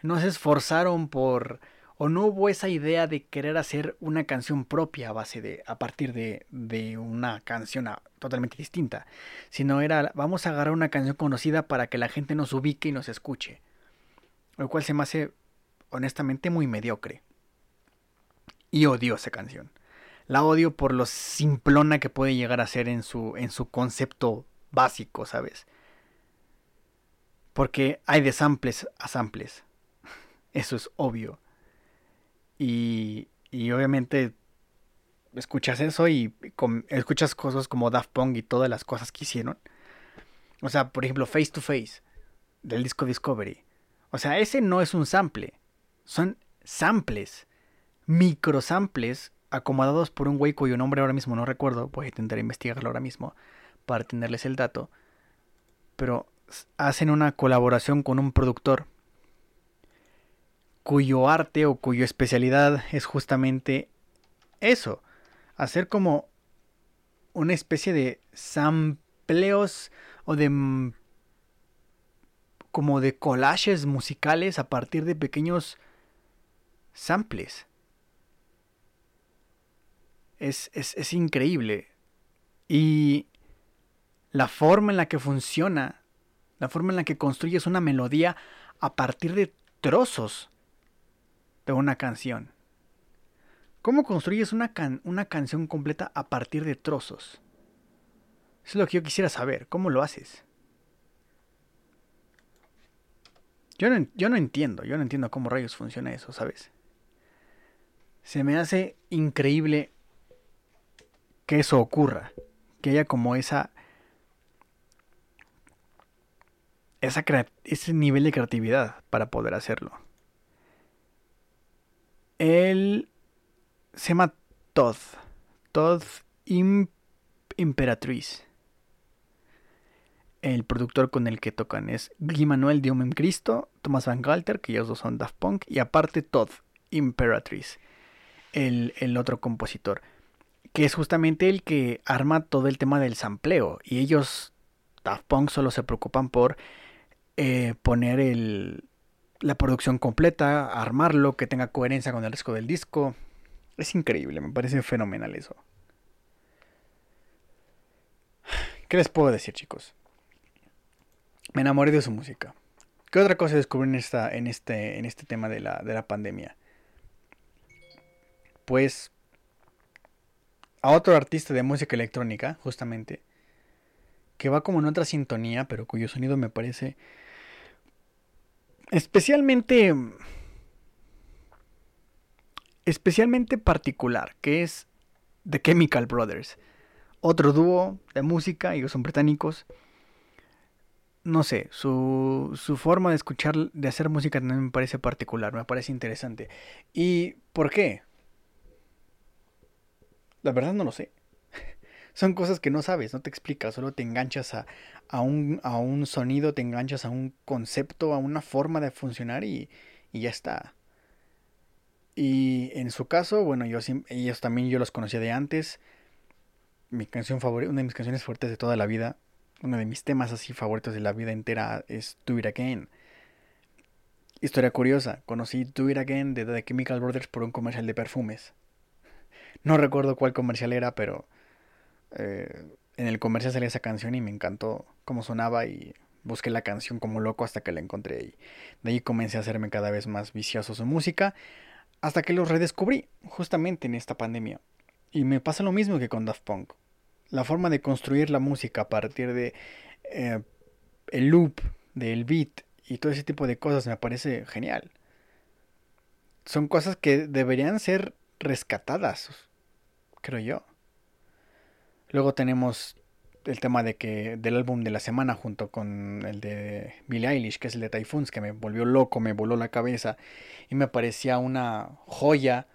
No se esforzaron por o no hubo esa idea de querer hacer una canción propia a base de a partir de, de una canción totalmente distinta, sino era vamos a agarrar una canción conocida para que la gente nos ubique y nos escuche, lo cual se me hace honestamente muy mediocre. Y odio esa canción la odio por lo simplona que puede llegar a ser en su, en su concepto básico, ¿sabes? Porque hay de samples a samples. Eso es obvio. Y, obviamente escuchas eso y escuchas cosas como Daft Punk y todas las cosas que hicieron. O sea, por ejemplo, Face to Face del disco Discovery. O sea, ese no es un sample. Son samples. Microsamples acomodados por un güey cuyo nombre ahora mismo no recuerdo, voy a intentar investigarlo ahora mismo para tenerles el dato, pero hacen una colaboración con un productor cuyo arte o cuya especialidad es justamente eso, hacer como una especie de sampleos o de como de collages musicales a partir de pequeños samples es, increíble. Y la forma en la que funciona, la forma en la que construyes una melodía a partir de trozos de una canción. ¿Cómo construyes una, una canción completa a partir de trozos? Eso es lo que yo quisiera saber. ¿Cómo lo haces? Yo no, yo no entiendo, yo no entiendo cómo rayos funciona eso, ¿sabes? Se me hace increíble que eso ocurra, que haya como esa, esa ese nivel de creatividad para poder hacerlo. Él se llama Todd, Todd Imperatriz. El productor con el que tocan es Guy Manuel de Cristo, Thomas Van Galter, que ellos dos son Daft Punk, y aparte Todd Imperatriz, el, el otro compositor que es justamente el que arma todo el tema del sampleo. Y ellos, Daft Punk, solo se preocupan por eh, poner el, la producción completa, armarlo, que tenga coherencia con el resto del disco. Es increíble, me parece fenomenal eso. ¿Qué les puedo decir, chicos? Me enamoré de su música. ¿Qué otra cosa descubrí en, esta, en, este, en este tema de la, de la pandemia? Pues a otro artista de música electrónica, justamente, que va como en otra sintonía, pero cuyo sonido me parece especialmente especialmente particular, que es The Chemical Brothers, otro dúo de música, ellos son británicos. No sé, su, su forma de escuchar, de hacer música también me parece particular, me parece interesante. ¿Y por qué? La verdad no lo sé. Son cosas que no sabes, no te explicas, solo te enganchas a, a, un, a un sonido, te enganchas a un concepto, a una forma de funcionar y, y ya está. Y en su caso, bueno, yo ellos también yo los conocía de antes. Mi canción favorita, una de mis canciones fuertes de toda la vida, uno de mis temas así favoritos de la vida entera es Do It Again. Historia curiosa, conocí Do It Again de The Chemical Brothers por un comercial de perfumes. No recuerdo cuál comercial era, pero eh, en el comercial salía esa canción y me encantó cómo sonaba y busqué la canción como loco hasta que la encontré y de ahí comencé a hacerme cada vez más vicioso su música hasta que los redescubrí justamente en esta pandemia. Y me pasa lo mismo que con Daft Punk. La forma de construir la música a partir de eh, el loop, del beat y todo ese tipo de cosas me parece genial. Son cosas que deberían ser rescatadas, creo yo. Luego tenemos el tema de que del álbum de la semana junto con el de Billie Eilish, que es el de Typhoons, que me volvió loco, me voló la cabeza y me parecía una joya,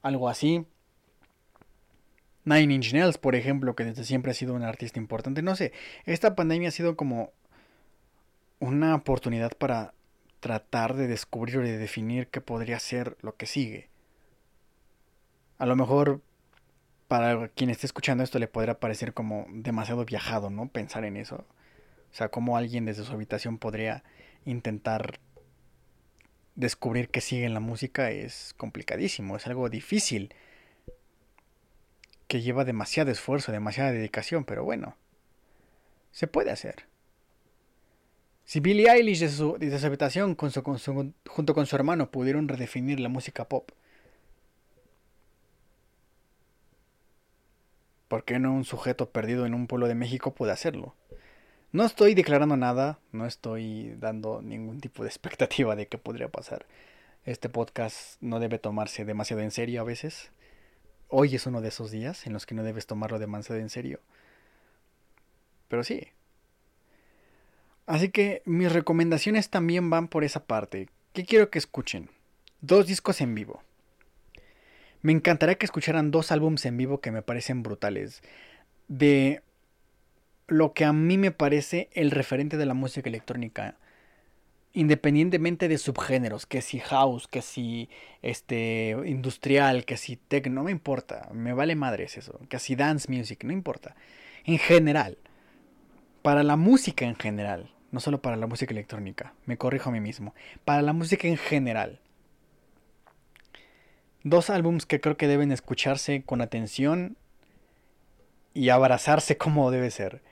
algo así. Nine Inch Nails, por ejemplo, que desde siempre ha sido un artista importante. No sé, esta pandemia ha sido como una oportunidad para tratar de descubrir o de definir qué podría ser lo que sigue. A lo mejor para quien esté escuchando esto le podrá parecer como demasiado viajado, ¿no? Pensar en eso. O sea, cómo alguien desde su habitación podría intentar descubrir qué sigue en la música es complicadísimo, es algo difícil, que lleva demasiado esfuerzo, demasiada dedicación, pero bueno, se puede hacer. Si Billie Eilish desde su, su habitación junto con su hermano pudieron redefinir la música pop, ¿por qué no un sujeto perdido en un pueblo de México puede hacerlo? No estoy declarando nada, no estoy dando ningún tipo de expectativa de qué podría pasar. Este podcast no debe tomarse demasiado en serio a veces. Hoy es uno de esos días en los que no debes tomarlo demasiado en serio. Pero sí. Así que mis recomendaciones también van por esa parte. ¿Qué quiero que escuchen? Dos discos en vivo. Me encantaría que escucharan dos álbumes en vivo que me parecen brutales. De lo que a mí me parece el referente de la música electrónica. Independientemente de subgéneros, que si house, que si este industrial, que si techno, no me importa, me vale madres eso, que si dance music, no importa. En general, para la música en general, no solo para la música electrónica, me corrijo a mí mismo, para la música en general, Dos álbums que creo que deben escucharse con atención y abrazarse como debe ser.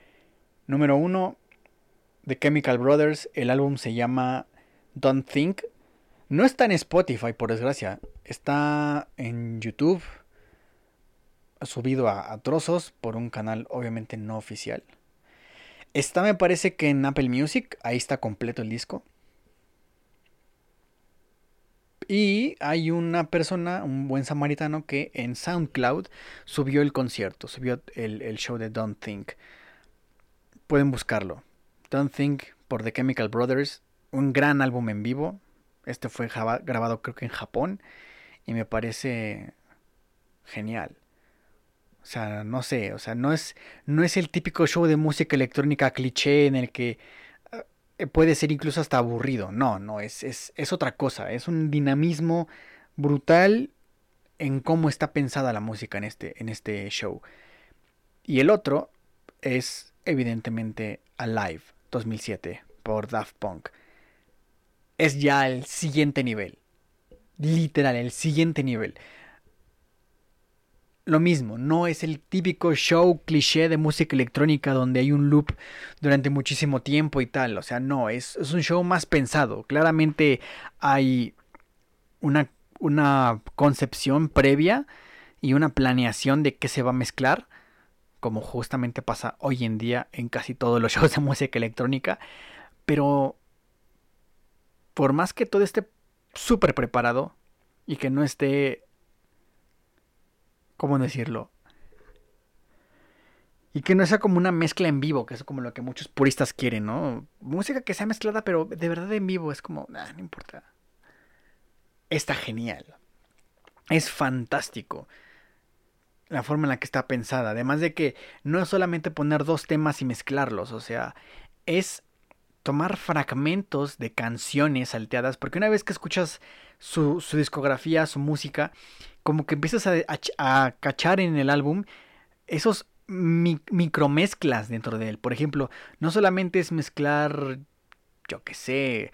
Número uno, The Chemical Brothers. El álbum se llama Don't Think. No está en Spotify, por desgracia. Está en YouTube. Subido a, a trozos por un canal obviamente no oficial. Está me parece que en Apple Music. Ahí está completo el disco. Y hay una persona, un buen samaritano, que en SoundCloud subió el concierto, subió el, show de Don't Think. Pueden buscarlo. Don't Think por The Chemical Brothers, un gran álbum en vivo. Este fue grabado creo que en Japón y me parece genial. O sea, no sé, o sea, no es, no es el típico show de música electrónica cliché en el que puede ser incluso hasta aburrido. No, no, es, es, es otra cosa. Es un dinamismo brutal en cómo está pensada la música en este, en este show. Y el otro es evidentemente Alive 2007 por Daft Punk. Es ya el siguiente nivel. Literal, el siguiente nivel. Lo mismo, no es el típico show cliché de música electrónica donde hay un loop durante muchísimo tiempo y tal. O sea, no, es, es un show más pensado. Claramente hay una, una concepción previa y una planeación de qué se va a mezclar como justamente pasa hoy en día en casi todos los shows de música electrónica, pero por más que todo esté súper preparado y que no esté, ¿cómo decirlo? Y que no sea como una mezcla en vivo, que es como lo que muchos puristas quieren, ¿no? Música que sea mezclada, pero de verdad en vivo es como, no importa. Está genial. Es fantástico la forma en la que está pensada. Además de que no es solamente poner dos temas y mezclarlos, o sea, es tomar fragmentos de canciones salteadas, porque una vez que escuchas su, discografía, su música, como que empiezas a, cachar en el álbum esos micromezclas dentro de él. Por ejemplo, no solamente es mezclar, yo qué sé,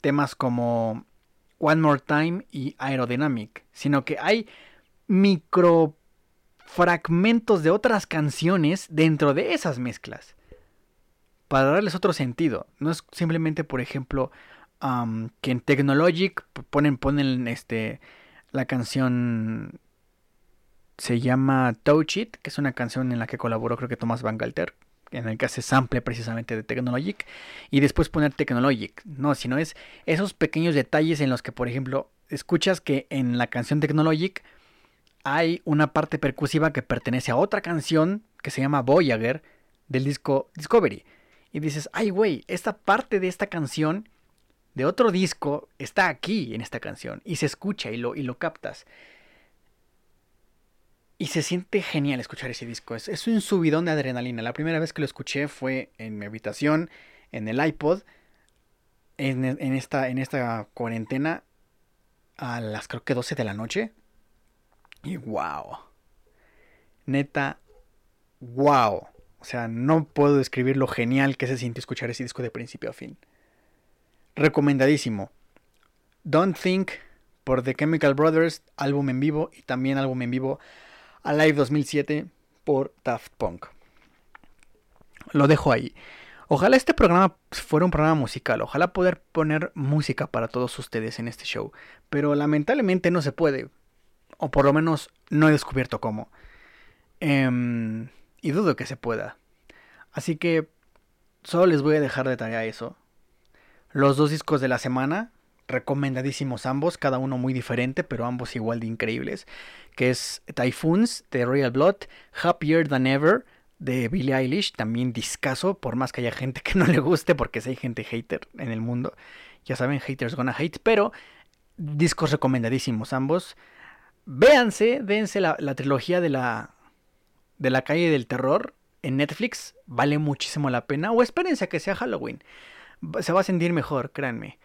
temas como One More Time y Aerodynamic, sino que hay micro fragmentos de otras canciones dentro de esas mezclas. Para darles otro sentido. No es simplemente, por ejemplo, que en Technologic ponen, ponen este, la canción se llama Touch It, que es una canción en la que colaboró creo que Thomas Van Galter, en el que hace sample precisamente de Technologic, y después poner Technologic. No, sino es esos pequeños detalles en los que, por ejemplo, escuchas que en la canción Technologic hay una parte percusiva que pertenece a otra canción que se llama Voyager del disco Discovery. Y dices, ay güey, esta parte de esta canción de otro disco está aquí en esta canción y se escucha y lo, y lo captas. Y se siente genial escuchar ese disco. Es, es, un subidón de adrenalina. La primera vez que lo escuché fue en mi habitación, en el iPod, en, en, esta, en esta cuarentena, a las creo que 12 de la noche. Y wow. Neta, wow. O sea, no puedo describir lo genial que se siente escuchar ese disco de principio a fin. Recomendadísimo. Don't Think por The Chemical Brothers, álbum en vivo y también álbum en vivo Alive 2007 por Daft Punk. Lo dejo ahí. Ojalá este programa fuera un programa musical, ojalá poder poner música para todos ustedes en este show, pero lamentablemente no se puede, o por lo menos no he descubierto cómo. Em, y dudo que se pueda. Así que solo les voy a dejar de tarea eso. Los dos discos de la semana, recomendadísimos ambos, cada uno muy diferente, pero ambos igual de increíbles. Que es Typhoons de Royal Blood, Happier Than Ever de Billie Eilish, también discaso, por más que haya gente que no le guste, porque si hay gente hater en el mundo. Ya saben, haters gonna hate, pero discos recomendadísimos ambos. Véanse, dense la, trilogía de la, de la calle del terror en Netflix. Vale muchísimo la pena. O espérense a que sea Halloween. Se va a sentir mejor, créanme.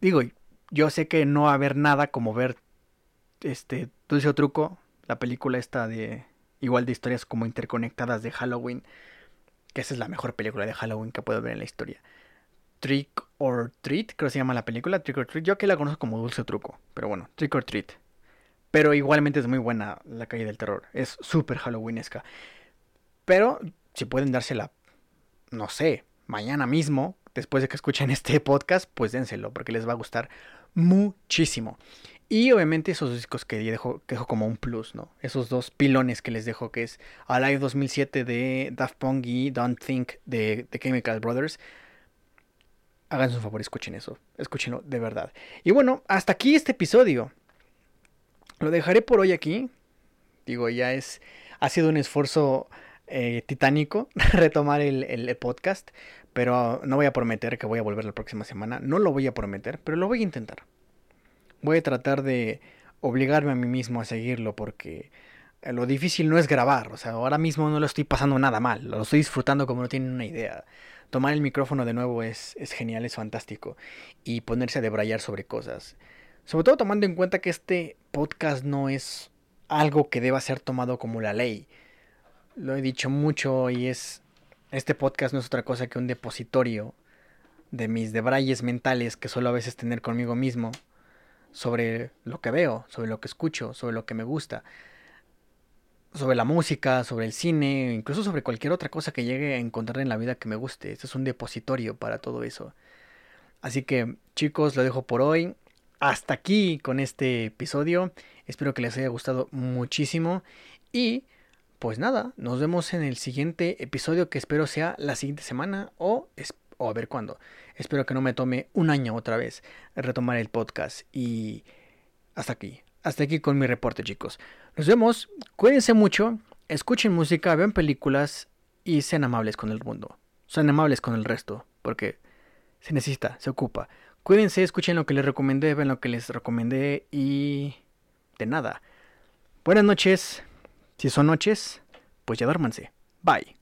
Digo, yo sé que no va a haber nada como ver este Dulce o Truco, la película esta de igual de historias como interconectadas de Halloween, que esa es la mejor película de Halloween que puedo ver en la historia. Trick or Treat, creo que se llama la película, Trick or Treat. Yo aquí la conozco como Dulce o Truco, pero bueno, Trick or Treat. Pero igualmente es muy buena La calle del terror. Es súper halloweenesca. Pero si pueden dársela, no sé, mañana mismo, después de que escuchen este podcast, pues dénselo, porque les va a gustar muchísimo. Y obviamente esos discos que dejo, como un plus, ¿no? Esos dos pilones que les dejo, que es Alive 2007 de Daft Punk y Don't Think de Chemical Brothers. Háganse un favor, escuchen eso. Escúchenlo de verdad. Y bueno, hasta aquí este episodio. Lo dejaré por hoy aquí. Digo, ya es. Ha sido un esfuerzo eh, titánico retomar el, podcast. Pero no voy a prometer que voy a volver la próxima semana. No lo voy a prometer, pero lo voy a intentar. Voy a tratar de obligarme a mí mismo a seguirlo porque lo difícil no es grabar. O sea, ahora mismo no lo estoy pasando nada mal. Lo estoy disfrutando como no tienen una idea. Tomar el micrófono de nuevo es, es genial, es fantástico. Y ponerse a debrayar sobre cosas Sobre todo tomando en cuenta que este podcast no es algo que deba ser tomado como la ley. Lo he dicho mucho y es... Este podcast no es otra cosa que un depositorio de mis debrayes mentales que suelo a veces tener conmigo mismo sobre lo que veo, sobre lo que escucho, sobre lo que me gusta, sobre la música, sobre el cine, incluso sobre cualquier otra cosa que llegue a encontrar en la vida que me guste. Este es un depositorio para todo eso. Así que chicos, lo dejo por hoy. Hasta aquí con este episodio. Espero que les haya gustado muchísimo. Y pues nada, nos vemos en el siguiente episodio que espero sea la siguiente semana o, a ver cuándo. Espero que no me tome un año otra vez retomar el podcast. Y hasta aquí. Hasta aquí con mi reporte chicos. Nos vemos. Cuídense mucho. Escuchen música, vean películas y sean amables con el mundo. Sean amables con el resto. Porque se necesita, se ocupa. Cuídense, escuchen lo que les recomendé, ven lo que les recomendé y... de nada. Buenas noches. Si son noches, pues ya duérmanse. Bye.